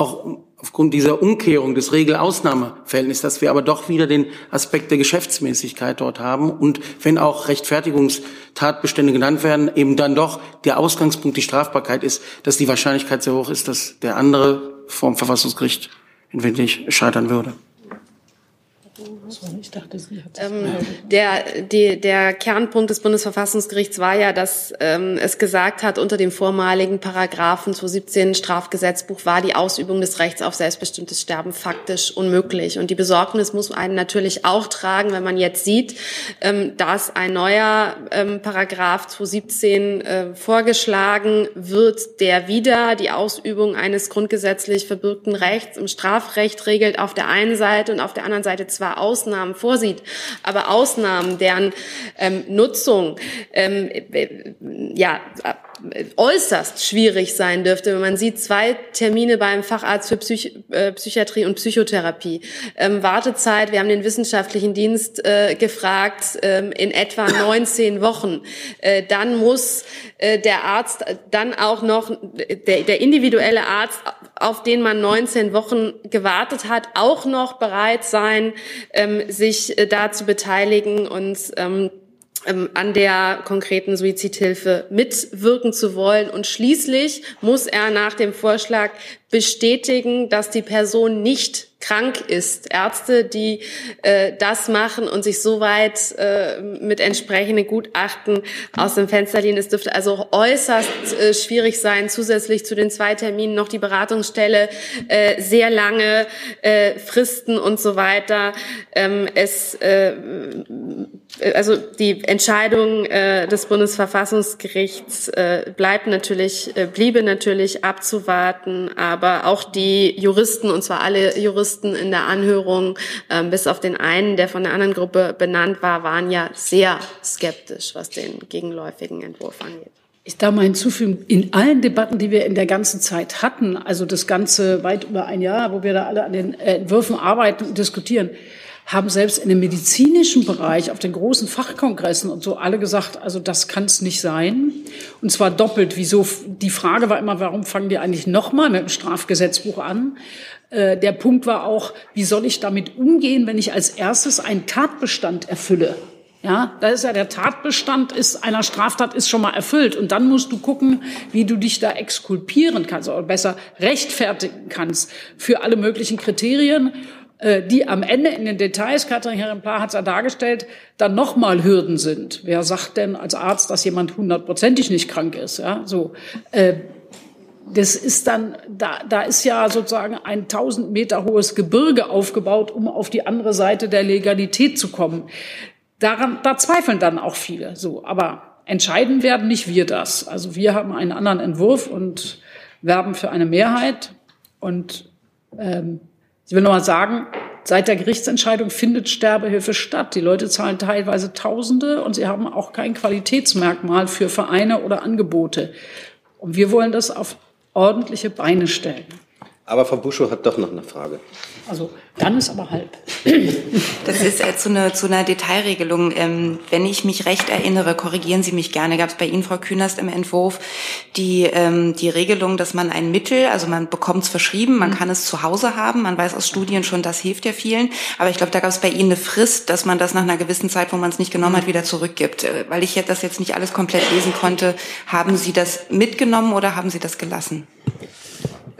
auch aufgrund dieser Umkehrung des Regel-Ausnahme-Verhältnisses, dass wir aber doch wieder den Aspekt der Geschäftsmäßigkeit dort haben und wenn auch Rechtfertigungstatbestände genannt werden, eben dann doch der Ausgangspunkt die Strafbarkeit ist, dass die Wahrscheinlichkeit sehr hoch ist, dass der andere vom Verfassungsgericht entweder scheitern würde. Ich dachte, sie hat ähm, der, die, der Kernpunkt des Bundesverfassungsgerichts war ja, dass ähm, es gesagt hat, unter dem vormaligen Paragraphen 217 Strafgesetzbuch war die Ausübung des Rechts auf selbstbestimmtes Sterben faktisch unmöglich. Und die Besorgnis muss einen natürlich auch tragen, wenn man jetzt sieht, ähm, dass ein neuer ähm, Paragraph 217 äh, vorgeschlagen wird, der wieder die Ausübung eines grundgesetzlich verbürgten Rechts im Strafrecht regelt, auf der einen Seite und auf der anderen Seite zwar aus Ausnahmen vorsieht, aber Ausnahmen, deren ähm, Nutzung ähm, ja äußerst schwierig sein dürfte, man sieht, zwei Termine beim Facharzt für Psych äh, Psychiatrie und Psychotherapie. Ähm, Wartezeit, wir haben den wissenschaftlichen Dienst äh, gefragt, ähm, in etwa 19 Wochen. Äh, dann muss äh, der Arzt dann auch noch, der, der individuelle Arzt, auf den man 19 Wochen gewartet hat, auch noch bereit sein, ähm, sich äh, da zu beteiligen und ähm, an der konkreten Suizidhilfe mitwirken zu wollen. Und schließlich muss er nach dem Vorschlag bestätigen, dass die Person nicht krank ist. Ärzte, die äh, das machen und sich soweit äh, mit entsprechenden Gutachten aus dem Fenster lehnen. Es dürfte also äußerst äh, schwierig sein, zusätzlich zu den zwei Terminen noch die Beratungsstelle, äh, sehr lange äh, Fristen und so weiter. Ähm, es, äh, also die Entscheidung äh, des Bundesverfassungsgerichts äh, bleibt natürlich, äh, bliebe natürlich abzuwarten, aber auch die Juristen, und zwar alle Juristen in der Anhörung, äh, bis auf den einen, der von der anderen Gruppe benannt war, waren ja sehr skeptisch, was den gegenläufigen Entwurf angeht. Ich darf mal hinzufügen, in allen Debatten, die wir in der ganzen Zeit hatten, also das ganze weit über ein Jahr, wo wir da alle an den Entwürfen arbeiten und diskutieren, haben selbst in dem medizinischen Bereich auf den großen Fachkongressen und so alle gesagt, also das kann es nicht sein. Und zwar doppelt. Wieso? Die Frage war immer, warum fangen die eigentlich nochmal mit dem Strafgesetzbuch an? Äh, der Punkt war auch, wie soll ich damit umgehen, wenn ich als erstes einen Tatbestand erfülle? Ja, da ist ja der Tatbestand ist einer Straftat ist schon mal erfüllt und dann musst du gucken, wie du dich da exkulpieren kannst oder besser rechtfertigen kannst für alle möglichen Kriterien. Äh, die am Ende in den Details, Katrin Herren-Pla hat es ja dargestellt, dann nochmal Hürden sind. Wer sagt denn als Arzt, dass jemand hundertprozentig nicht krank ist? Ja, so. Äh, das ist dann, da, da ist ja sozusagen ein tausend Meter hohes Gebirge aufgebaut, um auf die andere Seite der Legalität zu kommen. Daran, da zweifeln dann auch viele. So, aber entscheiden werden nicht wir das. Also wir haben einen anderen Entwurf und werben für eine Mehrheit. Und ähm, ich will noch mal sagen, seit der Gerichtsentscheidung findet Sterbehilfe statt. Die Leute zahlen teilweise Tausende und sie haben auch kein Qualitätsmerkmal für Vereine oder Angebote. Und wir wollen das auf ordentliche Beine stellen. Aber Frau Buschow hat doch noch eine Frage. Also dann ist aber halb. Das ist äh, zu, einer, zu einer Detailregelung. Ähm, wenn ich mich recht erinnere, korrigieren Sie mich gerne, gab es bei Ihnen, Frau Künast, im Entwurf die, ähm, die Regelung, dass man ein Mittel, also man bekommt es verschrieben, man mhm. kann es zu Hause haben, man weiß aus Studien schon, das hilft ja vielen. Aber ich glaube, da gab es bei Ihnen eine Frist, dass man das nach einer gewissen Zeit, wo man es nicht genommen hat, wieder zurückgibt. Äh, weil ich das jetzt nicht alles komplett lesen konnte, haben Sie das mitgenommen oder haben Sie das gelassen?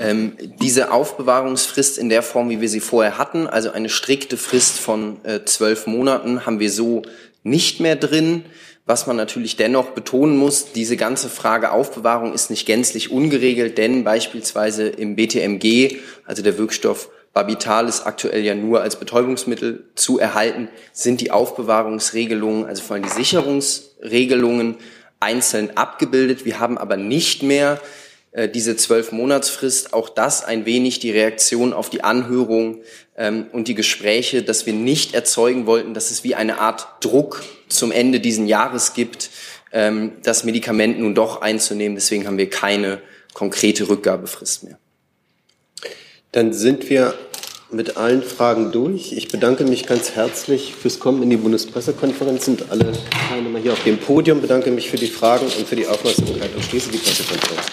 Ähm, diese Aufbewahrungsfrist in der Form, wie wir sie vorher hatten, also eine strikte Frist von äh, zwölf Monaten, haben wir so nicht mehr drin. Was man natürlich dennoch betonen muss, diese ganze Frage Aufbewahrung ist nicht gänzlich ungeregelt, denn beispielsweise im BTMG, also der Wirkstoff Babital ist aktuell ja nur als Betäubungsmittel zu erhalten, sind die Aufbewahrungsregelungen, also vor allem die Sicherungsregelungen einzeln abgebildet. Wir haben aber nicht mehr äh, diese zwölf Monatsfrist, auch das ein wenig die Reaktion auf die Anhörung ähm, und die Gespräche, dass wir nicht erzeugen wollten, dass es wie eine Art Druck zum Ende diesen Jahres gibt, ähm, das Medikament nun doch einzunehmen. Deswegen haben wir keine konkrete Rückgabefrist mehr. Dann sind wir mit allen Fragen durch. Ich bedanke mich ganz herzlich fürs Kommen in die Bundespressekonferenz und alle Teilnehmer hier auf dem Podium. Bedanke mich für die Fragen und für die Aufmerksamkeit und schließe die Pressekonferenz.